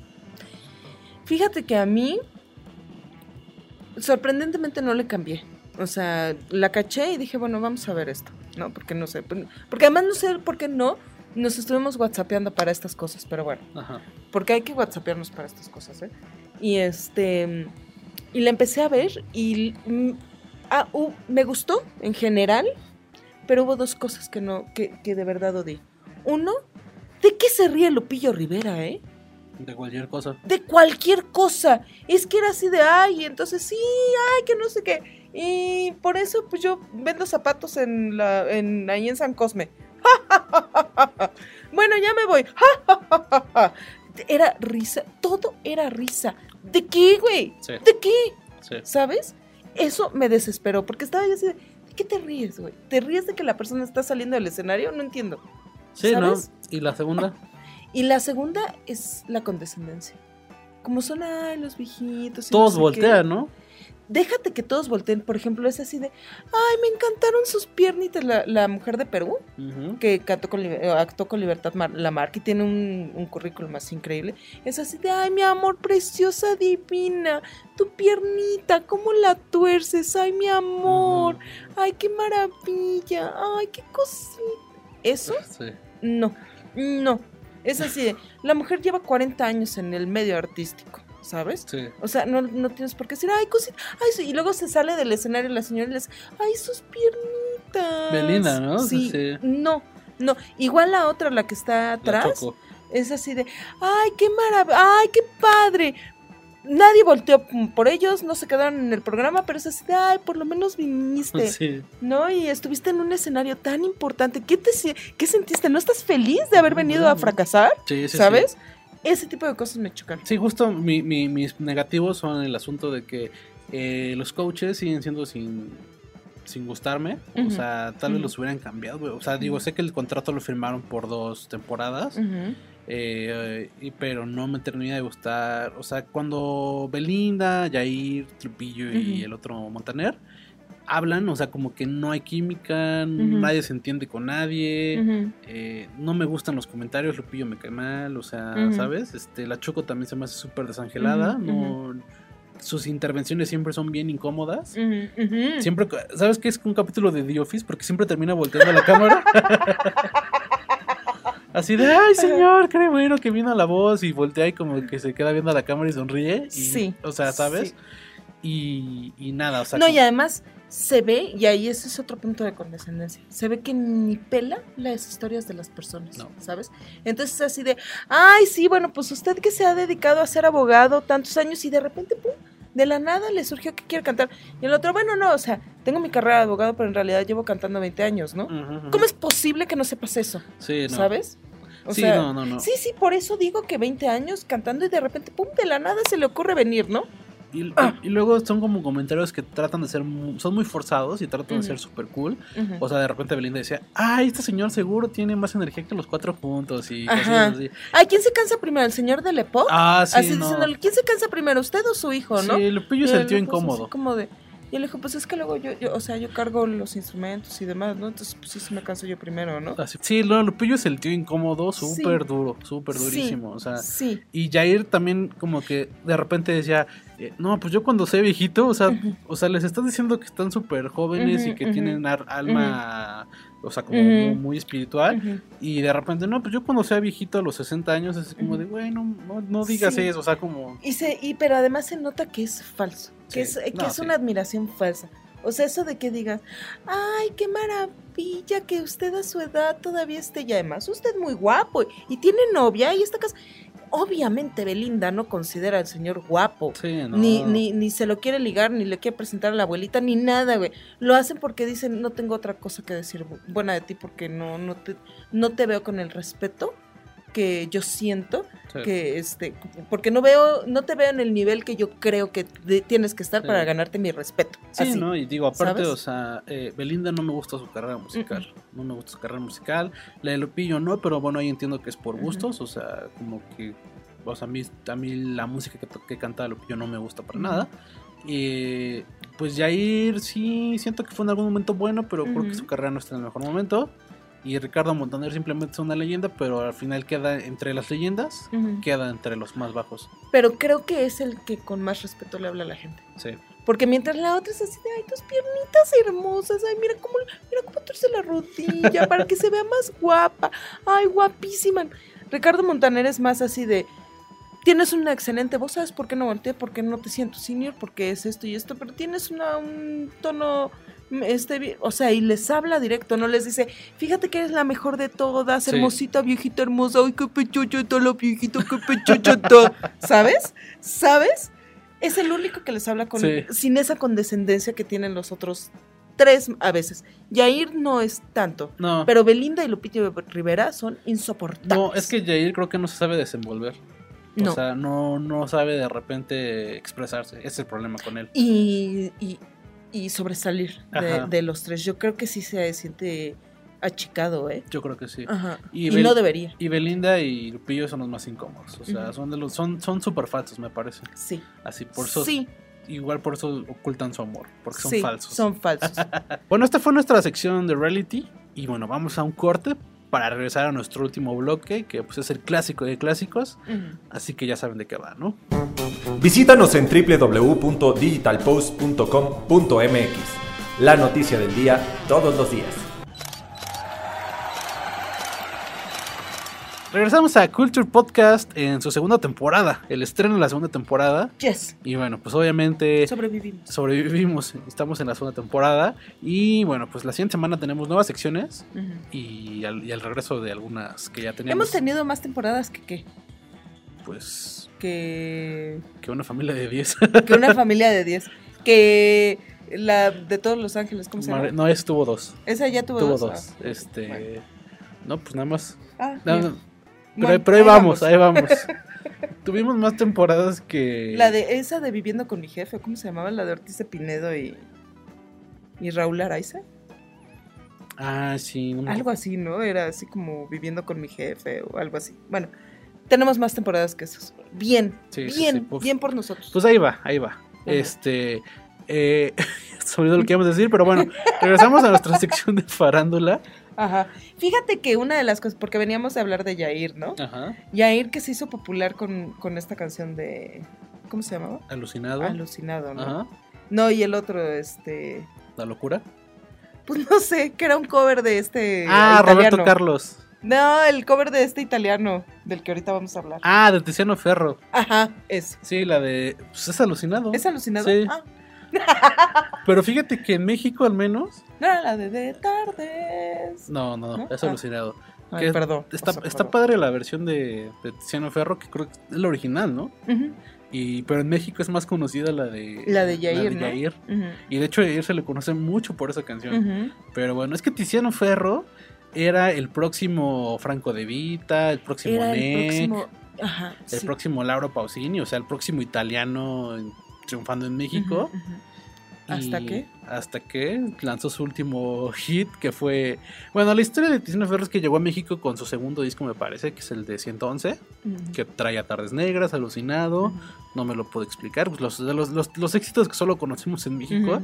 Fíjate que a mí, sorprendentemente no le cambié. O sea, la caché y dije, bueno, vamos a ver esto, ¿no? Porque no sé, porque además no sé por qué no nos estuvimos whatsappeando para estas cosas, pero bueno, Ajá. porque hay que whatsappearnos para estas cosas, ¿eh? Y este, y la empecé a ver y ah, uh, me gustó en general, pero hubo dos cosas que no, que, que de verdad odié. Uno, ¿de qué se ríe Lupillo Rivera, eh? De cualquier cosa. de cualquier cosa. Es que era así de, ay, entonces sí, ay, que no sé qué. Y por eso, pues yo vendo zapatos en la, en, ahí en San Cosme. bueno, ya me voy. era risa, todo era risa. ¿De qué, güey? Sí, ¿De qué? sí. ¿Sabes? Eso me desesperó, porque estaba yo así de, ¿de qué te ríes, güey? ¿Te ríes de que la persona está saliendo del escenario? No entiendo. Sí, ¿no? Y la segunda, Y la segunda es la condescendencia. Como son, ay, los viejitos. y no todos sé voltean, qué. ¿no? Déjate que todos volteen. Por ejemplo, es así de, ay, me encantaron sus piernitas. La, la mujer de Perú, que cantó con, eh, actuó con Libertad Mar- Lamarque y tiene un, un currículum más increíble. Es así de, ay, mi amor, preciosa, divina. Tu piernita, ¿cómo la tuerces? Ay, mi amor. Ay, qué maravilla. Ay, qué cosita. Eso Sí. no, no. Es así, de, la mujer lleva 40 años en el medio artístico, ¿sabes? Sí. O sea, no, no tienes por qué decir, ay, cosita, ay, sí", y luego se sale del escenario la señora y le dice, ay, sus piernitas. Belinda, ¿no? Sí, Sí. no, no. Igual la otra, la que está atrás, es así de, ay, qué maravilla, ay, qué padre. Nadie volteó por ellos, no se quedaron en el programa, pero es así de, ay, por lo menos viniste. Sí. ¿no? Y estuviste en un escenario tan importante. ¿Qué, te, qué sentiste? ¿No estás feliz de haber venido a fracasar? Sí, sí, ¿Sabes? Ese tipo de cosas me chocan. Sí, justo mi- mi- mis negativos son el asunto de que eh, los coaches siguen siendo sin, sin gustarme. O sea, tal vez los hubieran cambiado. O sea, digo, sé que el contrato lo firmaron por dos temporadas. Eh, pero no me termina de gustar. O sea, cuando Belinda, Jair, Trujillo y el otro Montaner hablan, o sea, como que no hay química, nadie se entiende con nadie. Eh, no me gustan los comentarios, Lupillo me cae mal, o sea. ¿sabes? Este, la Choco también se me hace súper desangelada, no, sus intervenciones siempre son bien incómodas. Siempre, ¿sabes qué es un capítulo de The Office? Porque siempre termina volteando la cámara. Así de, ay señor, qué bueno que vino la voz y voltea y como que se queda viendo a la cámara y sonríe. Y, Sí, O sea, ¿sabes? sí. Y, y nada, o sea. no, y además se ve, y ahí ese es otro punto de condescendencia, se ve que ni pela las historias de las personas, No. ¿sabes? Entonces es así de, ay, sí, bueno, pues usted que se ha dedicado a ser abogado tantos años y de repente, pum, de la nada le surgió que quiere cantar. Y el otro, bueno, no, o sea, tengo mi carrera de abogado, pero en realidad llevo cantando 20 años, ¿no? ¿Cómo es posible que no sepas eso? Sí, no. ¿Sabes? O sí, sea, no, no, no. Sí, sí, por eso digo que 20 años cantando y de repente, pum, de la nada se le ocurre venir, ¿no? Y, y luego son como comentarios que tratan de ser, son muy forzados y tratan de ser super cool. O sea, de repente Belinda decía, ay, este señor seguro tiene más energía que los cuatro juntos y cosas así. Ay, ¿quién se cansa primero? ¿El señor del Epoch? Ah, sí, Así no. diciéndole, ¿quién se cansa primero? ¿Usted o su hijo, no? Sí, Lupillo se sintió incómodo. como de, y él dijo, pues es que luego yo, yo, o sea, yo cargo los instrumentos y demás, ¿no? Entonces, pues sí, sí me canso yo primero, ¿no? Así- Sí, no, Lupillo se sintió incómodo, súper duro, súper Sí. durísimo. O sea, Sí. Y Jair también como que de repente decía, eh, no, pues yo cuando sea viejito, o sea, o sea, les estás diciendo que están súper jóvenes y que tienen ar- alma, o sea, como muy, muy espiritual. Y de repente, no, pues yo cuando sea viejito a los 60 años, es como de, güey, no, no, no digas Sí. eso, o sea, como... Y se, y pero además se nota que es falso, que Sí. es, que No, es sí. una admiración falsa. O sea, eso de que digas, ay, qué maravilla que usted a su edad todavía esté, y además usted muy guapo, y tiene novia, y esta casa. Obviamente Belinda no considera al señor guapo. Sí, no. Ni, ni, ni se lo quiere ligar, ni le quiere presentar a la abuelita, ni nada, güey. Lo hacen porque dicen, no tengo otra cosa que decir bu- buena de ti porque no, no, te, no te veo con el respeto que yo siento Sí. que este porque no veo no te veo en el nivel que yo creo que de- tienes que estar Sí. para ganarte mi respeto Sí, Así. ¿no? Y digo, aparte, ¿sabes? o sea, eh, Belinda no me gusta su carrera musical. No me gusta su carrera musical. La de Lupillo no, pero bueno, ahí entiendo que es por gustos. O sea, como que. O sea, a mí, a mí la música que, que canta Lupillo no me gusta para nada. Y pues Jair sí siento que fue en algún momento bueno, pero creo que su carrera no está en el mejor momento. Y Ricardo Montaner simplemente es una leyenda, pero al final queda entre las leyendas, queda entre los más bajos. pero creo que es el que con más respeto le habla a la gente Sí. porque mientras la otra es así de ay tus piernitas hermosas ay mira cómo mira cómo torce la rodilla para que se vea más guapa ay guapísima Ricardo Montaner es más así de tienes una excelente voz, ¿sabes por qué no volteé? Porque no te siento senior, porque es esto y esto, pero tienes una, un tono, este, o sea, y les habla directo, no les dice, fíjate que eres la mejor de todas, Sí. hermosita, viejita hermosa, ay, qué pechochota la viejita, qué pechochota, ¿sabes? ¿Sabes? Es el único que les habla con, Sí. sin esa condescendencia que tienen los otros tres a veces. Yair no es tanto, No. pero Belinda y Lupito Rivera son insoportables. No, es que Jair creo que no se sabe desenvolver. O No. sea, no, no sabe de repente expresarse. Ese es el problema con él. y, y, y sobresalir de, los tres. Yo creo que sí se siente achicado, ¿eh? Yo creo que sí. Ajá. Y Y, Bel- no debería. Y Belinda y Lupillo son los más incómodos. O sea, son de los, son, son súper falsos, me parece. Sí. Así, por eso. Sí, Igual por eso ocultan su amor. Porque son sí, falsos. Son falsos. Bueno, esta fue nuestra sección de reality. Y bueno, vamos a un corte para regresar a nuestro último bloque, que pues es el clásico de clásicos. Así que ya saben de qué va, ¿no? Visítanos en www.digitalpost.com.mx. La noticia del día todos los días. Regresamos a Culture Podcast en su segunda temporada, el estreno de la segunda temporada. Yes. Y bueno, pues obviamente Sobrevivimos. sobrevivimos, estamos en la segunda temporada. Y bueno, pues la siguiente semana tenemos nuevas secciones y al, y al regreso de algunas que ya teníamos. Hemos tenido más temporadas que qué? Pues Que, que una familia de 10. que una familia de 10. Que la de todos los ángeles, ¿cómo se llama? no, esa tuvo dos. Esa ya tuvo, Tuvo dos. dos. Ah, Este. bueno. No, pues nada más. Ah, no, pero, Bueno, pero ahí vamos, ahí vamos. Tuvimos más temporadas que. La de esa de Viviendo con mi jefe, ¿cómo se llamaba? La de Ortiz de Pinedo y, y Raúl Araiza. Ah, sí. no me- Algo así, ¿no? Era así como Viviendo con mi jefe o algo así. Bueno, tenemos más temporadas que esas. Bien, Sí, bien, sí, bien por nosotros. Pues ahí va, ahí va. Este. Eh, me olvidó lo que íbamos a decir, pero bueno, regresamos a nuestra sección de farándula. Ajá. Fíjate que una de las cosas, porque veníamos a hablar de Yair, ¿no? Ajá. Yair que se hizo popular con, con esta canción de... ¿Cómo se llamaba? Alucinado. Alucinado, ¿no? Ajá. No, y el otro, este... La locura. Pues no sé, que era un cover de este... Ah, italiano. Roberto Carlos. No, el cover de este italiano, del que ahorita vamos a hablar. Ah, de Tiziano Ferro. Ajá, es. Sí, la de. Pues es alucinado. ¿Es alucinado? Sí. Ah, Pero fíjate que en México al menos. no, la de de tardes. No, no, ¿No? es Ah. alucinado. Ay, Que perdón. Está, o sea, está perdón. padre la versión de, de Tiziano Ferro, que creo que es la original, ¿no? Y, pero en México es más conocida la de. La de Yair, la ¿no? Yair. Y de hecho a Yair se le conoce mucho por esa canción. Pero bueno, es que Tiziano Ferro era el próximo Franco De Vita, el próximo Era el Nick, próximo... Ajá, el sí. próximo Lauro Pausini, o sea, el próximo italiano en triunfando en México. ¿Hasta qué? Hasta que lanzó su último hit, que fue... Bueno, la historia de Tiziano Ferro es que llegó a México con su segundo disco, me parece, que es el de 111, Ujú. que trae a Tardes Negras, Alucinado, no me lo puedo explicar, pues los, los, los, los éxitos que solo conocimos en México,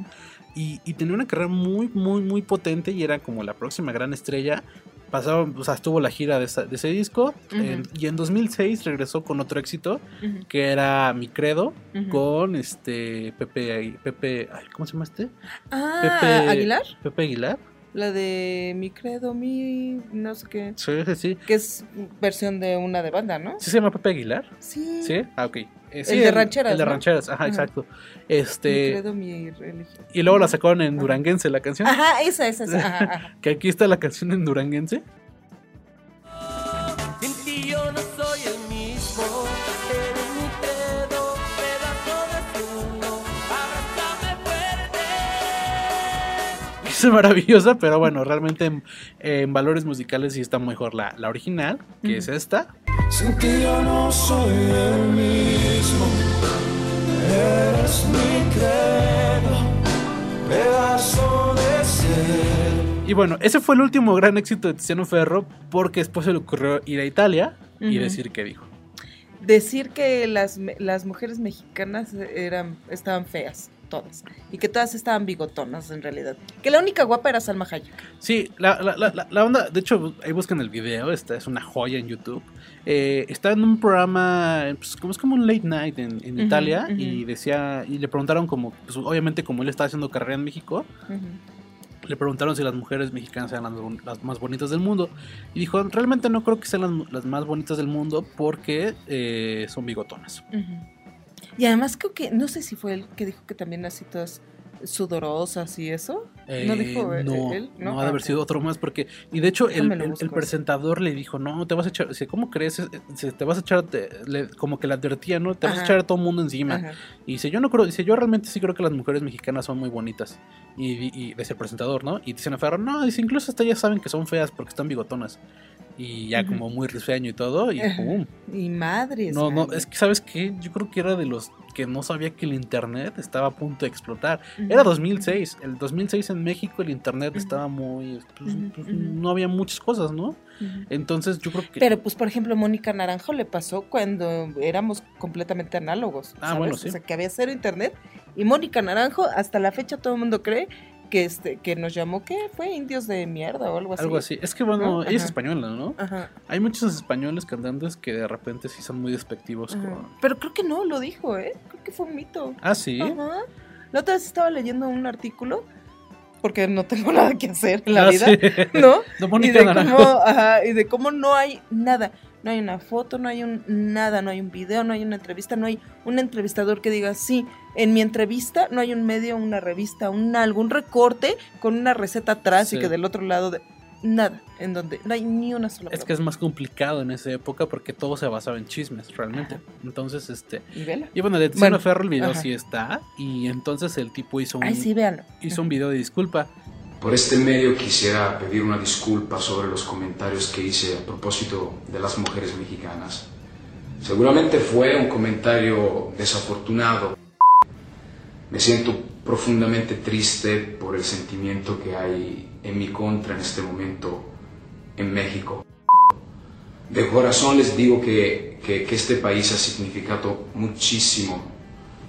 y, y tenía una carrera muy, muy, muy potente y era como la próxima gran estrella. Pasaba, o sea, estuvo la gira de, esa- de ese disco Ujú. en- y en 2006 regresó con otro éxito que era Mi Credo con este Pepe, Pepe, ay, ¿cómo se llama este? Ah, Pepe Aguilar. Pepe Aguilar. La de Mi Credo, Mi. No sé qué. Sí, sí, sí. Que es versión de una de banda, ¿no? ¿Sí se llama Pepe Aguilar? Sí. Sí, ah, ok. Eh, El de rancheras, El de ¿no? rancheras, ajá, Ajá. exacto. Mi Este. Credo, Mi religión. Y luego la sacaron en Duranguense la canción. Ajá, esa, esa, esa. Ajá, ajá. Que aquí está la canción en Duranguense. Es maravillosa, pero bueno, realmente en, en valores musicales sí está mejor la, la original, que es esta. Sin ti yo no soy el mismo. Eres mi credo, pedazo de cielo. Y bueno, ese fue el último gran éxito de Tiziano Ferro, porque después se le ocurrió ir a Italia y decir que dijo. Decir que las, las mujeres mexicanas eran, estaban feas, todas. Y que todas estaban bigotonas, en realidad. Que la única guapa era Salma Hayek. Sí, la, la, la, la- onda, de hecho, ahí buscan el video, esta es una joya en YouTube. Eh, está en un programa, pues, como es como un late night en, en Ujú, Italia, ujú. y decía, y le preguntaron como, pues, obviamente como él estaba haciendo carrera en México, le preguntaron si las mujeres mexicanas eran las, las más bonitas del mundo. Y dijo, realmente no creo que sean las, las más bonitas del mundo porque eh, son bigotonas. Ujú. Y además creo que, no sé si fue él que dijo que también así todas sudorosas y eso. no Eh, dijo eh, no, él, no, ¿no? ha de Ah, haber sido otro más porque y de hecho el, presentador le dijo no te vas a echar dice, cómo crees Eh, te vas a echar te- le- como que la advertía no te vas a echar a todo el mundo encima Ajá. y dice yo no creo dice yo realmente sí creo que las mujeres mexicanas son muy bonitas y, y, y dice el presentador no y dice Ferro no dice incluso hasta ellas saben que son feas porque están bigotonas y ya como muy risueño y todo y pum Y madres. no, no, es que sabes qué, yo creo que era de los que no sabía que el internet estaba a punto de explotar. Era 2006, el 2006 en México el internet estaba muy, pues, pues, no había muchas cosas, ¿no? Entonces yo creo que... Pero pues por ejemplo Mónica Naranjo le pasó cuando éramos completamente análogos. Ah, ¿sabes? bueno, sí. O sea que había cero internet y Mónica Naranjo hasta la fecha todo el mundo cree que este que nos llamó que fue indios de mierda o algo así. algo así. Es que bueno, ¿No? ella es española, ¿no? Ajá. Hay muchos españoles cantantes que de repente sí son muy despectivos Ajá. con... Pero creo que no lo dijo, ¿eh? Creo que fue un mito. Ah, sí. Ajá. La otra vez estaba leyendo un artículo porque no tengo nada que hacer en la Ah, vida, sí. ¿no? De y de cómo, ajá, y de cómo no hay nada, no hay una foto, no hay un nada, no hay un video, no hay una entrevista, no hay un entrevistador que diga sí. En mi entrevista no hay un medio, una revista, un algún recorte con una receta atrás Sí. y que del otro lado de nada, en donde no hay ni una sola. Es que es más complicado en esa época porque todo se basaba en chismes, realmente. Entonces, este... Y vela. Y bueno, de Bueno, Ferro el video ajá. sí está y entonces el tipo hizo un, Ay, sí, véanlo. hizo un video de disculpa. Por este medio quisiera pedir una disculpa sobre los comentarios que hice a propósito de las mujeres mexicanas. Seguramente fue un comentario desafortunado. Me siento profundamente triste por el sentimiento que hay en mi contra en este momento en México. De corazón les digo que, que- que este país ha significado muchísimo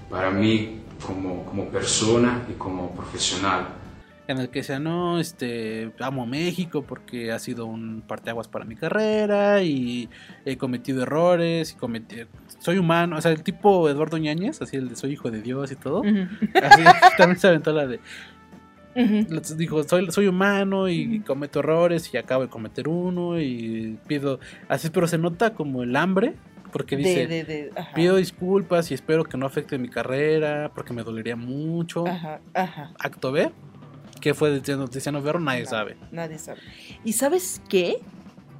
para mí como, como persona y como profesional. en el que decía, no, este, amo a México porque ha sido un parteaguas para mi carrera y he cometido errores y cometí, soy humano, o sea, el tipo Eduardo Ñañez, así el de soy hijo de Dios y todo, Ujú. así también se aventó la de, Les dijo, soy, soy humano y cometo errores y acabo de cometer uno y pido, así, pero se nota como el hambre. Porque dice, de- de- ajá. pido disculpas y espero que no afecte mi carrera, porque me dolería mucho. Ajá, ajá. Acto B, ¿qué fue de Tiziano- Tiziano Ferro? Nadie sabe. Nadie sabe. ¿Y sabes qué?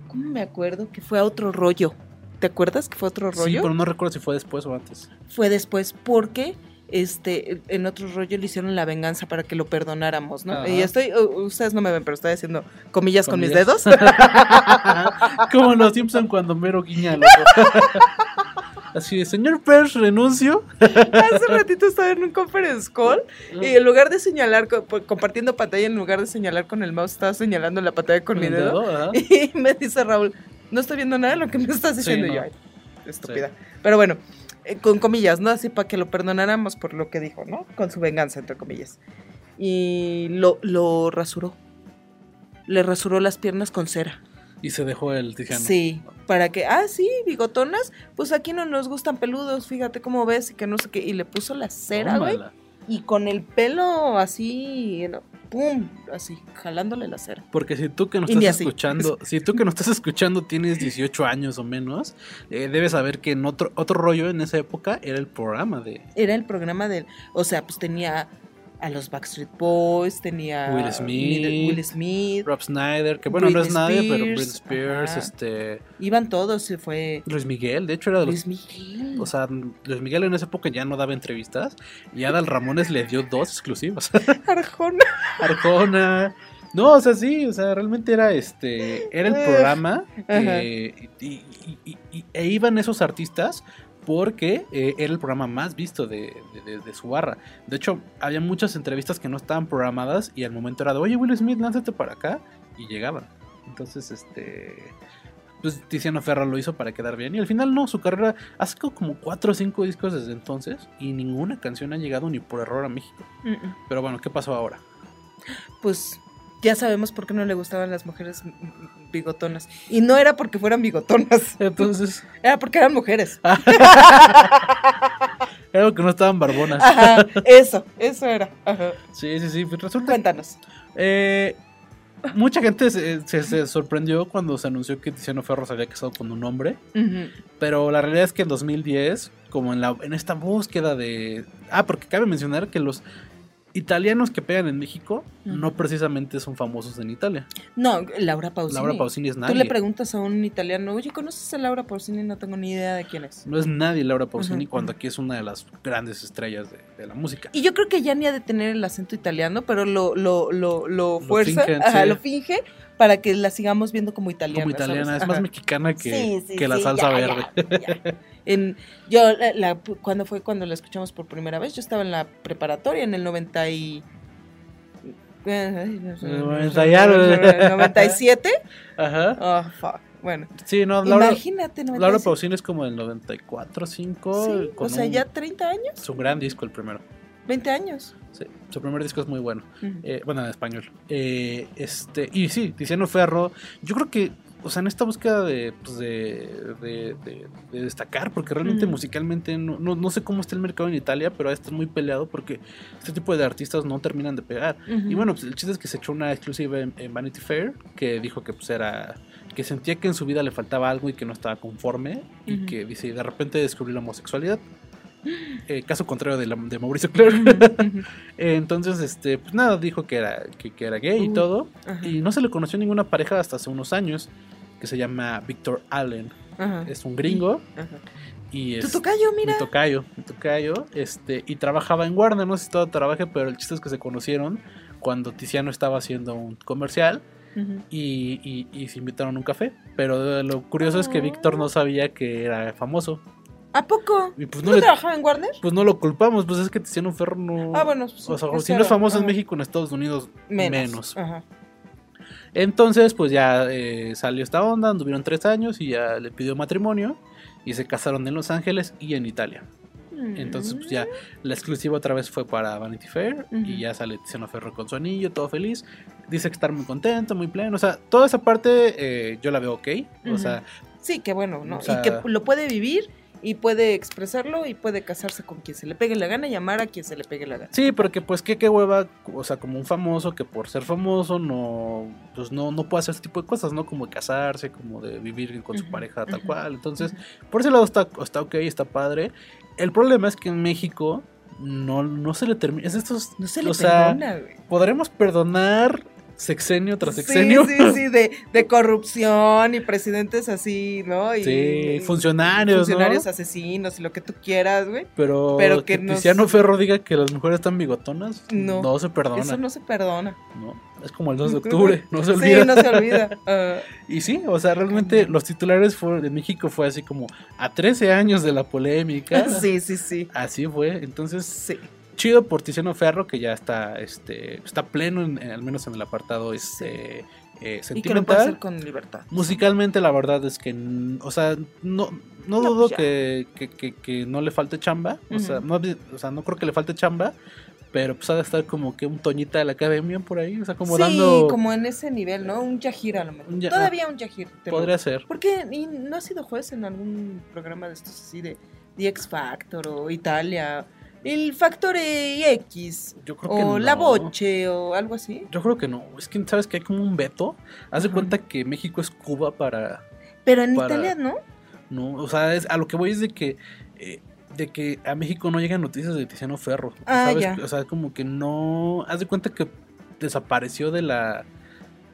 ¿Cómo me acuerdo que fue a otro rollo? ¿Te acuerdas que fue otro rollo? Sí, pero no recuerdo si fue después o antes. Fue después porque este en otro rollo le hicieron la venganza para que lo perdonáramos, ¿no? Ajá. Y estoy, ustedes no me ven, pero estoy haciendo comillas, con mis dedos. Como los Simpson cuando Mero guiña. Así de, señor Pers, renuncio. Hace ratito estaba en un conference call y en lugar de señalar, po- compartiendo pantalla, en lugar de señalar con el mouse, estaba señalando la pantalla con mi dedo. Y me dice Raúl, no estoy viendo nada de lo que me estás Sí, diciendo. No. yo, "Ay, estúpida. Pero bueno, eh, con comillas, ¿no? Así para que lo perdonáramos por lo que dijo, ¿no? Con su venganza, entre comillas. Y lo, lo rasuró. Le rasuró las piernas con cera. Y se dejó el Tiziano. Sí, para que, ah, sí, bigotonas, pues aquí no nos gustan peludos, fíjate cómo ves y que no sé qué. Y le puso la cera, güey. Y con el pelo así, no, pum, así, jalándole la cera. Porque si tú que ni estás así. escuchando, si tú que nos estás escuchando tienes 18 años o menos, eh, debes saber que en otro, otro rollo en esa época era el programa de Era el programa del, o sea, pues tenía a los Backstreet Boys, tenía Will Smith, Will Smith, Rob Snyder, que bueno, no es nadie, pero Britney Spears, ajá. este, iban todos, se fue Luis Miguel, de hecho era de los Luis Miguel. O sea, Luis Miguel en esa época ya no daba entrevistas y Adal Ramones le dio dos exclusivas. Arjona. Arjona. No, o sea, sí, o sea, realmente era este, era el programa eh, y- y- y- e iban esos artistas porque eh, era el programa más visto de, de- de- de su barra. De hecho, había muchas entrevistas que no estaban programadas y al momento era de, oye, Will Smith, lánzate para acá y llegaban. Entonces, este, pues Tiziano Ferro lo hizo para quedar bien y al final no, su carrera ha sacado como cuatro o cinco discos desde entonces y ninguna canción ha llegado ni por error a México. Pero bueno, ¿qué pasó ahora? Pues ya sabemos por qué no le gustaban las mujeres bigotonas. Y no era porque fueran bigotonas. Entonces, Era porque eran mujeres. era algo que no estaban barbonas. Ajá, eso, eso era. Ajá. Sí, sí, sí, pues resulta Cuéntanos. Eh, mucha gente se, se- se sorprendió cuando se anunció que Tiziano Ferro se había casado con un hombre. Pero la realidad es que en 2010, como en, la, en esta búsqueda de... Ah, porque cabe mencionar que los italianos que pegan en México no precisamente son famosos en Italia. No, Laura Pausini. Laura Pausini es Tú nadie. le preguntas a un italiano, oye, ¿conoces a Laura Pausini? No tengo ni idea de quién es. No es nadie Laura Pausini cuando aquí es una de las grandes estrellas de, de la música. Y yo creo que ya ni ha de tener el acento italiano, pero lo, lo, lo, lo fuerza, fingen, ajá, sí. lo finge para que la sigamos viendo como italiana. Como italiana, ¿sabes? es más Ajá. mexicana que, Sí, sí, que la sí, salsa ya, verde. ya, ya. En, yo, la, la- cuando fue cuando la escuchamos por primera vez? Yo estaba en la preparatoria en el 90 y... ay, no sé, Noventa y algo. 97. Ajá. Oh, fuck. Bueno. Sí, no, Laura, Imagínate, Laura 97. Pausini es como del 94, 5. Sí, con o sea, un- ya 30 años, Es un gran disco el primero. 20 años. Sí, su primer disco es muy bueno. Eh, bueno, en español. Eh, este, y sí, Tiziano Ferro, yo creo que, o sea, en esta búsqueda de, pues, de, de- de- de destacar, porque realmente musicalmente no, no, no sé cómo está el mercado en Italia, pero está muy peleado porque este tipo de artistas no terminan de pegar. Y bueno, pues el chiste es que se echó una exclusiva en, en Vanity Fair que dijo que pues era que sentía que en su vida le faltaba algo y que no estaba conforme y que dice y de repente descubrió la homosexualidad. Eh, caso contrario de, la- de Mauricio Clark. Eh, Entonces, este, pues nada, dijo que era, que, que era gay y todo. ajá. Y no se le conoció ninguna pareja hasta hace unos años, que se llama Victor Allen. Ajá. Es un gringo. Ajá. Y Tu es, tocayo, mira. Mi tocayo, mi tocayo, este, y trabajaba en Warner, no sé si todo trabaje, pero el chiste es que se conocieron cuando Tiziano estaba haciendo un comercial y, y- y se invitaron a un café. Pero lo curioso es que Víctor no sabía que era famoso. ¿A poco? Y pues ¿No, no, le- trabajaba en Warner? pues no lo culpamos, pues es que Tiziano Ferro no... Ah, bueno, sí, o sea, si no es famoso en. México, en Estados Unidos, Menos. menos. Ajá. Entonces, pues ya eh, salió esta onda, anduvieron tres años y ya le pidió matrimonio y se casaron en Los Ángeles y en Italia. Entonces, pues ya la exclusiva otra vez fue para Vanity Fair y ya sale Tiziano Ferro con su anillo, todo feliz. Dice que estar muy contento, muy pleno. O sea, toda esa parte eh, yo la veo ok. O sea, Sí, que bueno, ¿no? O sea- y que lo puede vivir y puede expresarlo y puede casarse con quien se le pegue la gana y amar a quien se le pegue la gana. sí, porque pues qué, qué hueva, o sea, como un famoso que por ser famoso no, pues no, no puede hacer ese tipo de cosas, ¿no? Como de casarse, como de vivir con su pareja tal cual. Entonces, por ese lado está, está ok, está padre. El problema es que en México no, no se le termina. Es estos, No se le o sea, perdona, güey. podremos perdonar sexenio tras Sí, sexenio. sí, sí, de, de corrupción y presidentes así, ¿no? Y, Sí, funcionarios, ¿no? funcionarios asesinos y lo que tú quieras, güey. Pero, Pero que que nos- Tiziano Ferro diga que las mujeres están bigotonas, no, No, se perdona. Eso no se perdona. ¿no? Es como el 2 de octubre, no se Sí, olvida. no se olvida. Ah, y sí, o sea, realmente los titulares fue- de México fue así como a 13 años de la polémica. sí, sí, sí. Así fue. Entonces, Sí. Chido por Tiziano Ferro, que ya está, este, está pleno, en- en- al menos en el apartado este, eh, Y que lo puede sentimental. hacer con libertad. Musicalmente, la verdad es que, o sea, no, no No, dudo pues ya. que, que- que- que no le falte chamba. O, sea, no, o sea, no creo que le falte chamba, pero pues ha de estar como que un Toñita de la academia por ahí, o sea, como sí, dando... como en ese nivel, ¿no? Un Yahir a lo mejor. Ya- Todavía un Yahir. te lo- Podría ser. ¿Por qué ¿Y no ha sido juez en algún programa de estos así de The X Factor o Italia? El Factor X. Yo creo o que La no. Boche o algo así. Yo creo que no. Es que, ¿sabes que Hay como un veto. Haz de cuenta que México es Cuba para... Pero en para- Italia, ¿no? No, o sea, es- a lo que voy es de que... eh, de que a México no llegan noticias de Tiziano Ferro. Ah, ¿sabes? ya. O sea, como que no... Haz de cuenta que desapareció de la...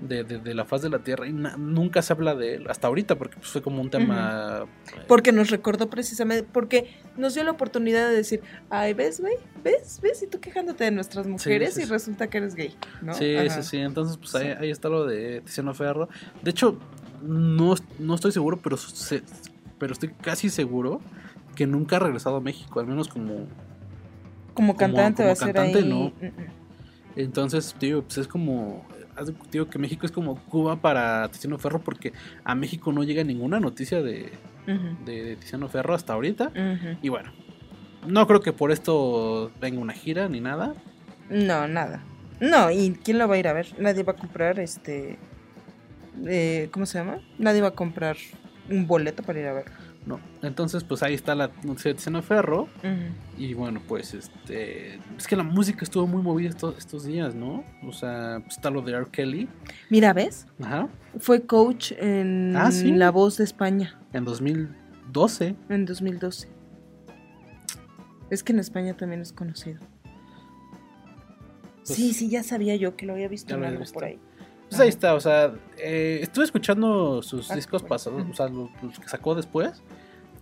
De, de- de la faz de la tierra y na- nunca se habla de él hasta ahorita porque pues, fue como un tema Porque nos recordó precisamente, porque nos dio la oportunidad de decir, ay, ¿ves, güey? ¿Ves? ¿Ves? Y tú quejándote de nuestras mujeres sí, y sí. resulta que eres gay, ¿no? Sí, Ajá. sí, sí. Entonces, pues ahí, ahí está lo de Tiziano Ferro. De hecho, no, no estoy seguro, pero, se- pero estoy casi seguro que nunca ha regresado a México, al menos como... Como cantante como va a ser cantante, ahí. no. Mm, mm. Entonces, tío, pues es como... Digo que México es como Cuba para Tiziano Ferro porque a México no llega ninguna noticia de, de, de Tiziano Ferro hasta ahorita. Y bueno, no creo que por esto venga una gira ni nada. No, nada. No, ¿y quién lo va a ir a ver? Nadie va a comprar este. eh, ¿Cómo se llama? Nadie va a comprar un boleto para ir a ver. No. Entonces, pues ahí está la noticia de Tiziano Ferro. Y bueno, pues este. Es que la música estuvo muy movida estos, estos días, ¿no? O sea, pues, está lo de R. Kelly. Mira, ¿ves? Ajá. Fue coach en Ah, ¿sí? La Voz de España En 2012. en 2012. Es que en España también es conocido. Pues, sí, sí, ya sabía yo que lo había visto en algo visto. por ahí. Pues ahí está, o sea, eh, estuve escuchando sus Ah, discos bueno. pasados, o sea, los, los que sacó después.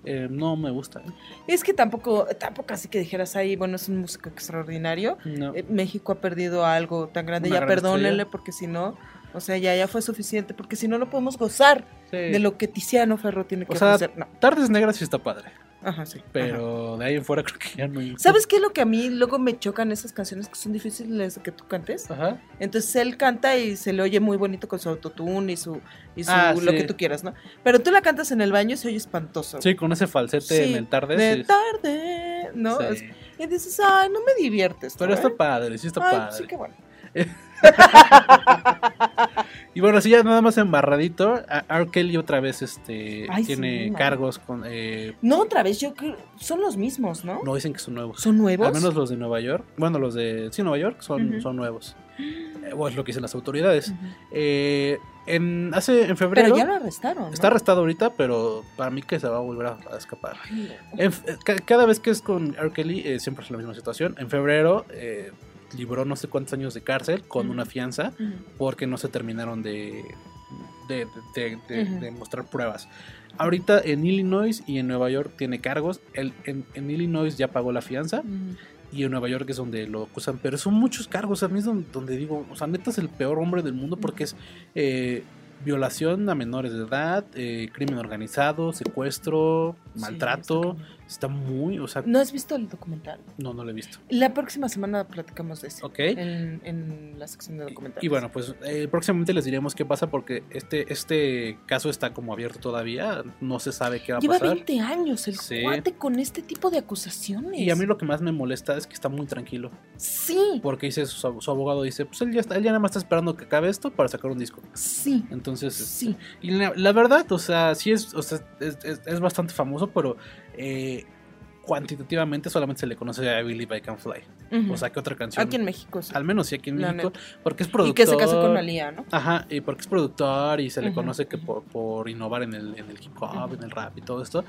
Eh, no me gusta. ¿eh? Es que tampoco, tampoco así que dijeras ahí, bueno, es un músico extraordinario. No. Eh, México ha perdido algo tan grande, Una ya perdónenle, estrella. porque si no, o sea, ya, ya fue suficiente, porque si no, no podemos gozar Sí. de lo que Tiziano Ferro tiene que sea. No. Tardes Negras sí está padre. Ajá, sí. Pero de ahí en fuera creo que ya no hay. ¿Sabes qué es lo que a mí luego me chocan esas canciones que son difíciles de que tú cantes? Ajá. Entonces él canta y se le oye muy bonito con su autotune y su, y su Ah, lo sí. que tú quieras, ¿no? Pero tú la cantas en el baño y se oye espantoso. Sí, con ese falsete Sí, en el tarde. De sí. tarde, ¿no? Y dices, ay, no me diviertes. Pero ¿no, está eh? padre, sí está Ay, padre. sí, qué bueno. Y bueno, así ya nada más embarradito, R. Kelly otra vez este Ay, tiene sí, cargos con eh, No, otra vez, yo creo, son los mismos, ¿no? no dicen que son nuevos. ¿Son nuevos? Al menos los de Nueva York. Bueno, los de sí, Nueva York son, son nuevos. Eh, es lo que dicen las autoridades. Eh, en hace en febrero Pero ya lo arrestaron. ¿no? está arrestado ahorita, pero para mí que se va a volver a, a escapar. En ca- cada vez que es con R. Kelly, eh, siempre es la misma situación. En febrero eh, libró no sé cuántos años de cárcel con una fianza porque no se terminaron de, de, de- de- Ujú. de mostrar pruebas. Ahorita en Illinois y en Nueva York tiene cargos. El, en, en Illinois ya pagó la fianza y en Nueva York es donde lo acusan. Pero son muchos cargos. A mí es donde, donde digo, o sea, neta es el peor hombre del mundo porque es eh, violación a menores de edad, eh, crimen organizado, secuestro, Sí, maltrato. Está muy, o sea, ¿No has visto el documental? no, no lo he visto. La próxima semana platicamos de eso. Ok. En, en la sección de documentales. Y bueno, pues eh, próximamente les diremos qué pasa porque este, este caso está como abierto todavía. No se sabe qué va a Lleva pasar. 20 años el Sí. cuate con este tipo de acusaciones. Y a mí lo que más me molesta es que está muy tranquilo. Sí, Porque dice su, su abogado dice, pues él ya está, él ya nada más está esperando que acabe esto para sacar un disco. sí, Entonces, sí. y la, la verdad, o sea, sí es, o sea, es, es- es bastante famoso, pero eh, cuantitativamente solamente se le conoce a Billy I Can Fly. O sea, ¿qué otra canción? Aquí en México, sí. Al menos sí aquí en La México, neta. porque es Y productor. que se casó con Alía, ¿no? Ajá, y porque es productor y se le conoce que por, por innovar en el, en el hip hop, en el rap y todo esto.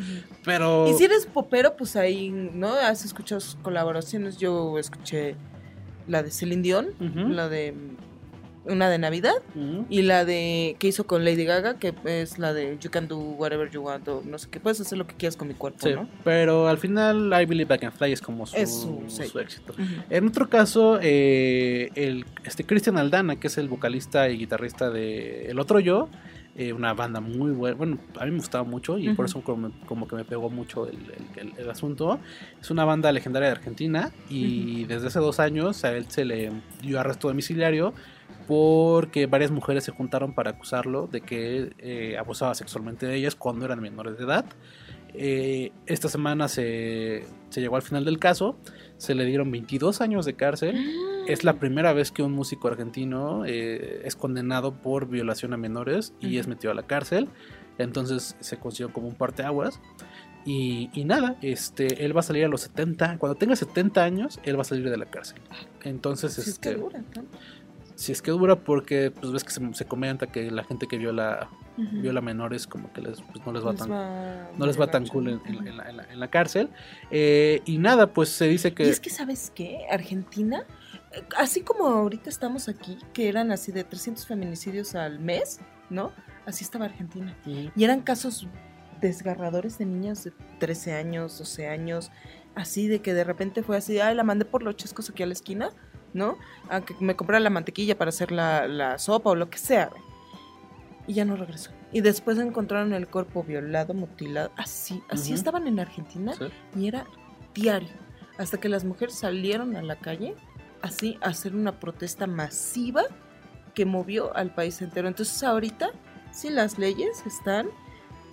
Pero. Y si eres popero, pues ahí, ¿no? Has escuchado sus colaboraciones. Yo escuché la de Celine Dion, la de una de Navidad y la de que hizo con Lady Gaga, que es la de You can do whatever you want, o no sé qué, puedes hacer lo que quieras con mi cuerpo, Sí, ¿no? pero al final I Believe I Can Fly es como su, Es su éxito. Ujú. En otro caso, eh, el, este Christian Aldana, que es el vocalista y guitarrista de El Otro Yo, eh, una banda muy buena, bueno, a mí me gustaba mucho y por eso como, como que me pegó mucho el, el- el- el asunto. Es una banda legendaria de Argentina y desde hace dos años a él se le dio arresto domiciliario porque varias mujeres se juntaron para acusarlo de que eh, abusaba sexualmente de ellas cuando eran menores de edad. Eh, esta semana se, se llegó al final del caso, se le dieron 22 años de cárcel. Es la primera vez que un músico argentino eh, es condenado por violación a menores y es metido a la cárcel. Entonces se considera como un parteaguas. Y, y nada, este, él va a salir a los 70. Cuando tenga 70 años, él va a salir de la cárcel. Entonces, Si es este, dura, ¿no? Si es que dura, porque pues ves que se, se comenta que la gente que viola, Ujú. viola menores, como que les, pues, no les va Les tan, va no les va tan cool en, en la- en la, en la- en la cárcel. Eh, y nada, pues se dice que. Y es que, ¿sabes qué? Argentina, así como ahorita estamos aquí, que eran así de 300 feminicidios al mes, ¿no? Así estaba Argentina. Y eran casos desgarradores de niñas de 13 años, 12 años, así de que de repente fue así, ay, la mandé por los chescos aquí a la esquina, ¿no? A que me comprara la mantequilla para hacer la, la sopa o lo que sea. güey. Y ya no regresó. Y después encontraron el cuerpo violado, mutilado, así, así estaban en Argentina Sí. y era diario. Hasta que las mujeres salieron a la calle, así, a hacer una protesta masiva que movió al país entero. Entonces ahorita, sí, las leyes están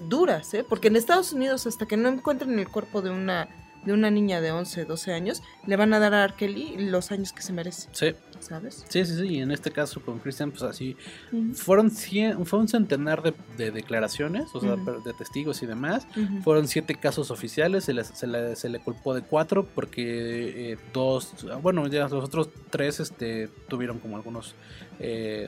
duras, ¿eh? Porque en Estados Unidos, hasta que no encuentren el cuerpo de una, de una niña de 11, 12 años, le van a dar a R. Kelly los años que se merece, Sí, ¿sabes? sí, sí, sí. Y en este caso con Christian, pues así. Fueron cien, fue un centenar de, de declaraciones, o sea, pero de testigos y demás. Fueron siete casos oficiales, se, les- se le, se le culpó de cuatro porque eh, dos, bueno, ya los otros tres este, tuvieron como algunos eh,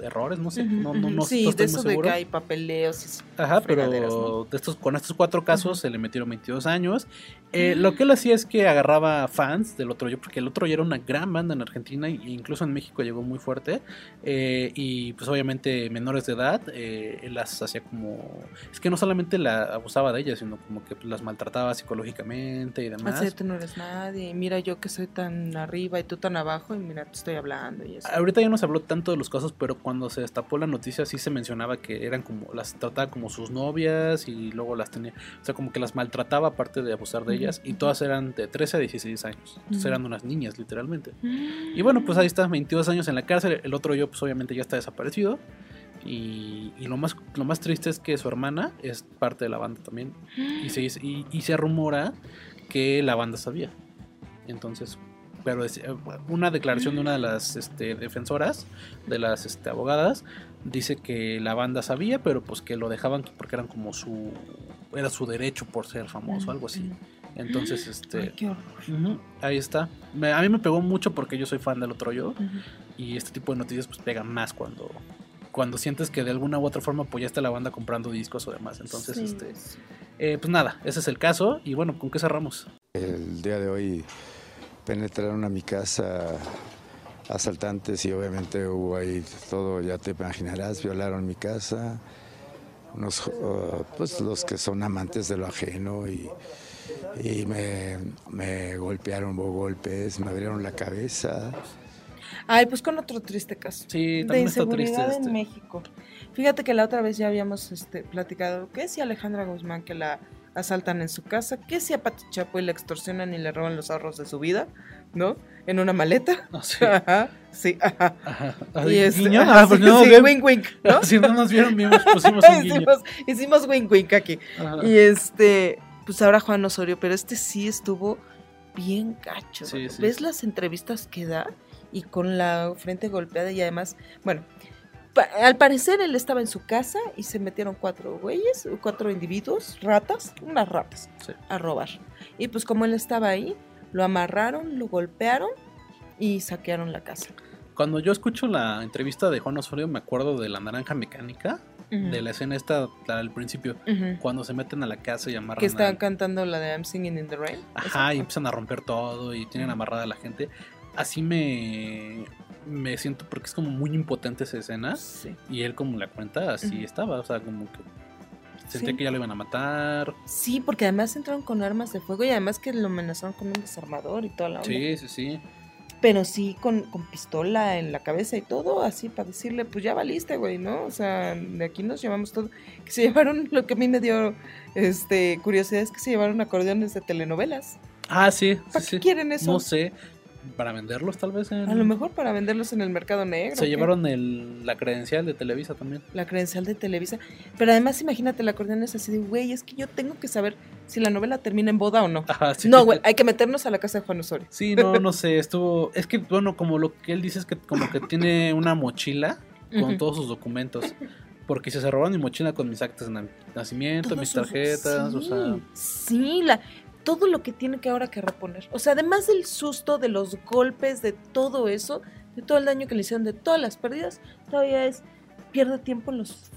errores, no sé, no, no, no, sí, no de estoy muy eso de que hay papeleos y. Ajá, pero ¿no? de estos, con estos cuatro casos se le metieron 22 años. Eh, Lo que él hacía es que agarraba fans del otro yo, porque el otro yo era una gran banda en Argentina e incluso en México llegó muy fuerte. eh, y pues obviamente menores de edad, eh, él las hacía como... Es que no solamente la abusaba de ellas, sino como que pues, las maltrataba psicológicamente y demás. Así de, tú no eres nadie, mira yo que soy tan arriba y tú tan abajo, y mira, te estoy hablando y eso. Ahorita ya no se habló tanto de los casos, pero cuando se destapó la noticia sí se mencionaba que eran como, las trataba como sus novias y luego las tenía, o sea, como que las maltrataba aparte de abusar de ellas y todas eran de 13 a 16 años, Entonces eran unas niñas literalmente. Y bueno, pues ahí está, 22 años en la cárcel, el otro yo pues obviamente ya está desaparecido. Y, y lo, más, lo más triste es que su hermana es parte de la banda también. Y se, dice- y, y se rumora que la banda sabía. Entonces, pero es- eh, una declaración de una de las este, defensoras, de las este, abogadas, dice que la banda sabía, pero pues que lo dejaban porque eran como su. Era su derecho por ser famoso, algo así. Entonces, este. Ay, qué horror. Ujú, ahí está. Me- a mí me pegó mucho porque yo soy fan del otro yo. Y este tipo de noticias pues pegan más cuando, cuando sientes que de alguna u otra forma apoyaste a la banda comprando discos o demás. Entonces, Sí, este, eh, pues nada, ese es el caso. Y bueno, ¿con qué cerramos? El día de hoy penetraron a mi casa asaltantes y obviamente hubo ahí todo, ya te imaginarás, violaron mi casa, unos, uh, pues los que son amantes de lo ajeno y, y me, me golpearon, golpes, me abrieron la cabeza. Ay, pues con otro triste caso. Sí, de también está inseguridad triste en este. México. Fíjate que la otra vez ya habíamos este, platicado que si Alejandra Guzmán que la asaltan en su casa, que si a Pati Chapoy la extorsionan y le roban los ahorros de su vida, ¿no? En una maleta. Ah, sí. Ajá, sí, ajá. Ah, Y este, guiño, ajá, ah, porque sí, no sí, wink wink, ¿no? si no nos vieron, vimos, pusimos un guiño. hicimos, hicimos wink wink aquí. Ajá. Y este, pues ahora Juan Osorio, pero este sí estuvo bien gacho. Sí, ¿no? sí. ¿Ves las entrevistas que da? Y con la frente golpeada y además, bueno, al parecer él estaba en su casa y se metieron cuatro güeyes, cuatro individuos, ratas, unas ratas, Sí. a robar. Y pues como él estaba ahí, lo amarraron, lo golpearon y saquearon la casa. Cuando yo escucho la entrevista de Juan Osorio, me acuerdo de la naranja mecánica, de la escena esta del principio, cuando se meten a la casa y amarran Que a- estaban cantando la de I'm Singing in the Rain. Ajá, y empiezan a romper todo y tienen amarrada a la gente. Así me, me siento porque es como muy impotente esa escena. Y él como la cuenta, así estaba. O sea, como que sentía Sí. que ya lo iban a matar. Sí, porque además entraron con armas de fuego y además que lo amenazaron con un desarmador y toda la onda. Sí, sí, sí. Pero sí con, con pistola en la cabeza y todo, así para decirle, pues ya valiste, güey, ¿no? O sea, de aquí nos llevamos todo. Que se llevaron, lo que a mí me dio este curiosidad es que se llevaron acordeones de telenovelas. Ah, sí. ¿Para sí, qué sí. quieren eso? No sé. Para venderlos, tal vez. En... A lo mejor para venderlos en el mercado negro. Se llevaron el, la credencial de Televisa también. la credencial de Televisa. Pero además, imagínate, el acordeón es así de, güey, es que yo tengo que saber si la novela termina en boda o no. Ajá, sí. No, güey, hay que meternos a la casa de Juan Osorio. Sí, no, no sé, estuvo... Es que, bueno, como lo que él dice es que como que tiene una mochila con todos sus documentos. Porque se robaron mi mochila con mis actas de na- nacimiento, Todos mis sus- tarjetas, o sí, sea... Sí, la, todo lo que tiene que ahora que reponer. O sea, además del susto, de los golpes, de todo eso, de todo el daño que le hicieron, de todas las pérdidas, todavía es, pierde tiempo en los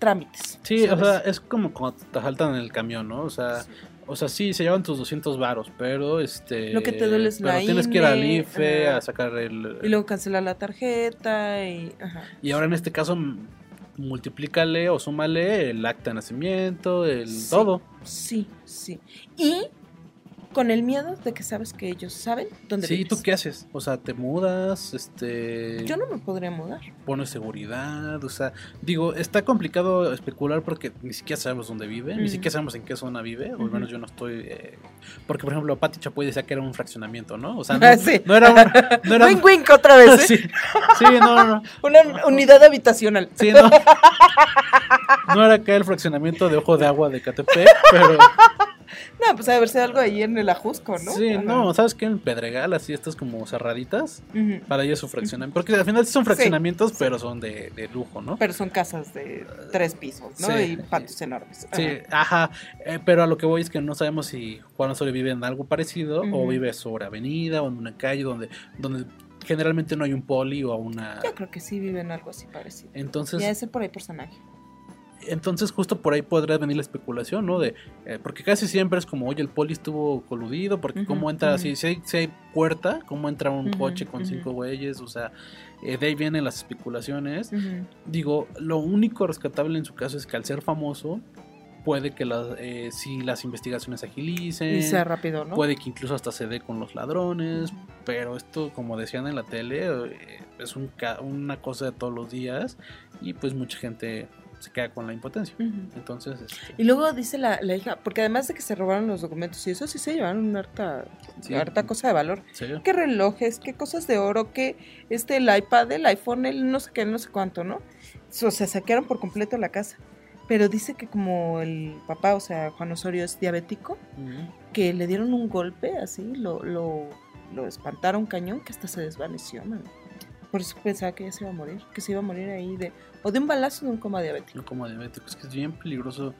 trámites. Sí, o sea, es como cuando te saltan en el camión, ¿no? O sea, o sea, sí, se llevan tus 200 varos, pero este... Lo que te duele es pero la tienes que ir al IFE ajá. a sacar el... Y luego cancelar la tarjeta y... Ajá. Y ahora en este caso, multiplícale o súmale el acta de nacimiento, el Sí, todo. Sí, sí. Y con el miedo de que sabes que ellos saben dónde Sí, vives. ¿tú qué haces? O sea, te mudas, este... Yo no me podría mudar. Pones seguridad, o sea, digo, está complicado especular porque ni siquiera sabemos dónde vive, ni Mm. siquiera sabemos en qué zona vive, o al menos yo no estoy... eh, porque, por ejemplo, Pati Chapoy decía que era un fraccionamiento, ¿no? O sea, no, Ah, sí. no era un... No era Wink, wink otra vez, ¿eh? sí, sí, no, no, no. Una unidad habitacional. Sí, no. No era acá el fraccionamiento de Ojo de Agua de Catepec, pero... No, pues de haber sido algo ahí en el Ajusco, ¿no? Sí, Ajá. no, ¿sabes qué? En Pedregal, así estas como cerraditas, para ellos su fraccionamiento. Porque al final sí son fraccionamientos, pero son de, de lujo, ¿no? Pero son casas de tres pisos, ¿no? Sí. y patios enormes. Sí, ajá. eh, pero a lo que voy es que no sabemos si Juan Osorio vive en algo parecido o vive sobre avenida o en una calle donde, donde generalmente no hay un poli o una... Yo creo que sí viven algo así parecido. Entonces, Ya es por ahí personaje. Entonces justo por ahí podría venir la especulación, ¿no? De, eh, porque casi siempre es como, oye, el poli estuvo coludido, porque Ujú, cómo entra así, si hay, si hay puerta, cómo entra un coche con cinco güeyes, o sea, eh, de ahí vienen las especulaciones. Digo, lo único rescatable en su caso es que al ser famoso, puede que las, eh, si las investigaciones agilicen. Y sea rápido, ¿no? Puede que incluso hasta se dé con los ladrones. Pero esto, como decían en la tele, eh, es un una cosa de todos los días. Y pues mucha gente se queda con la impotencia. Entonces, este, Y luego dice la, la hija, porque además de que se robaron los documentos y eso sí se llevaron una harta, Sí. harta cosa de valor. ¿Qué relojes? ¿Qué cosas de oro? ¿Qué este el iPad, el iPhone, el no sé qué, no sé cuánto, ¿no? O sea, saquearon por completo la casa. Pero dice que como el papá, o sea, Juan Osorio es diabético, que le dieron un golpe así, lo, lo, lo espantaron cañón, que hasta se desvaneció, man. Por eso pensaba que ya se iba a morir, que se iba a morir ahí de, o de un balazo o de un coma diabético. No como diabético, es que es bien peligroso.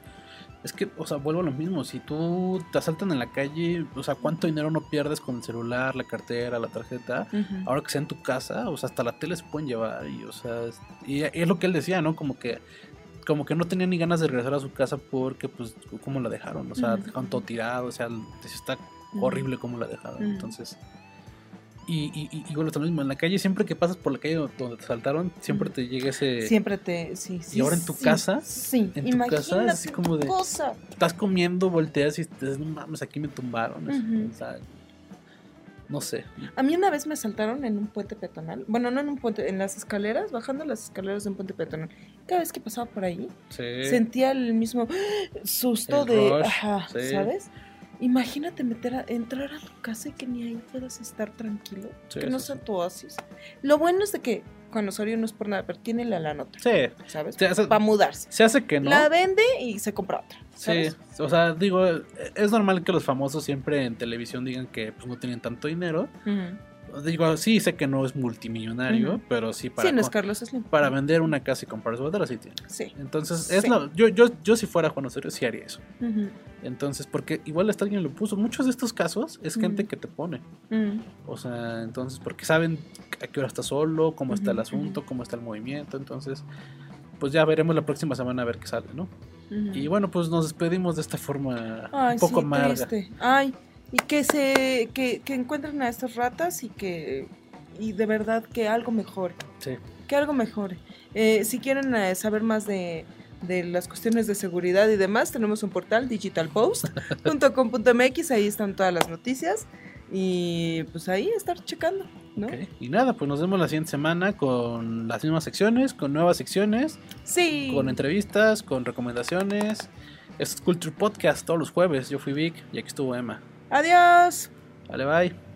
Es que, o sea, vuelvo a lo mismo. Si tú te asaltan en la calle, o sea, ¿cuánto dinero no pierdes con el celular, la cartera, la tarjeta? Ahora que sea en tu casa, o sea, hasta la tele se pueden llevar. Y, o sea, es, y es lo que él decía, ¿no? Como que como que no tenía ni ganas de regresar a su casa porque, pues, cómo la dejaron. O sea, dejaron todo tirado. O sea, está horrible cómo la dejaron. Entonces. Y, y, y, bueno, lo mismo, en la calle, siempre que pasas por la calle donde te saltaron, siempre te llega ese. Siempre te, sí, sí. y ahora en tu sí, casa, Sí, en tu casa, es así como de. cosa. Estás comiendo, volteas y te dices, no mames, aquí me tumbaron. Ujú. O sea, no sé. A mí una vez me saltaron en un puente peatonal. Bueno, no en un puente, en las escaleras, bajando las escaleras de un puente peatonal. Cada vez que pasaba por ahí, Sí. sentía el mismo susto El de, rush, ajá, sí. ¿sabes? Imagínate meter a, entrar a tu casa y que ni ahí puedas estar tranquilo, Sí, que no sí, sea tu oasis. Lo bueno es de que Juan Osorio no es por nada, pero tiene la lana otra, Sí. ¿sabes? Para mudarse. Se hace que no. La vende y se compra otra. Sí, o sea, digo, es normal que los famosos siempre en televisión digan que pues, no tienen tanto dinero. Ujú. Digo, sí, sé que no es multimillonario, pero sí para, Sí, no es co- Carlos Slim. para vender una casa y comprar suéter, sí tiene. Sí. Entonces, es Sí. lo- yo, yo, yo si fuera Juan Osorio, sí haría eso. Entonces, porque igual hasta alguien lo puso. Muchos de estos casos es gente que te pone. O sea, entonces, porque saben a qué hora está solo, cómo está el asunto, cómo está el movimiento. Entonces, pues ya veremos la próxima semana a ver qué sale, ¿no? Y bueno, pues nos despedimos de esta forma Ay, un poco sí, amarga. triste. Ay, y que se que, que encuentren a estas ratas y que y de verdad que algo mejore. Sí. Que algo mejore. Eh, si quieren eh, saber más de, de las cuestiones de seguridad y demás, tenemos un portal digitalpost.com.mx, ahí están todas las noticias y pues ahí estar checando, ¿no? Ok, Y nada, pues nos vemos la siguiente semana con las mismas secciones, con nuevas secciones, Sí. con entrevistas, con recomendaciones. Es Culture Podcast todos los jueves. Yo fui Vic y aquí estuvo Emma. Adiós. Vale, bye.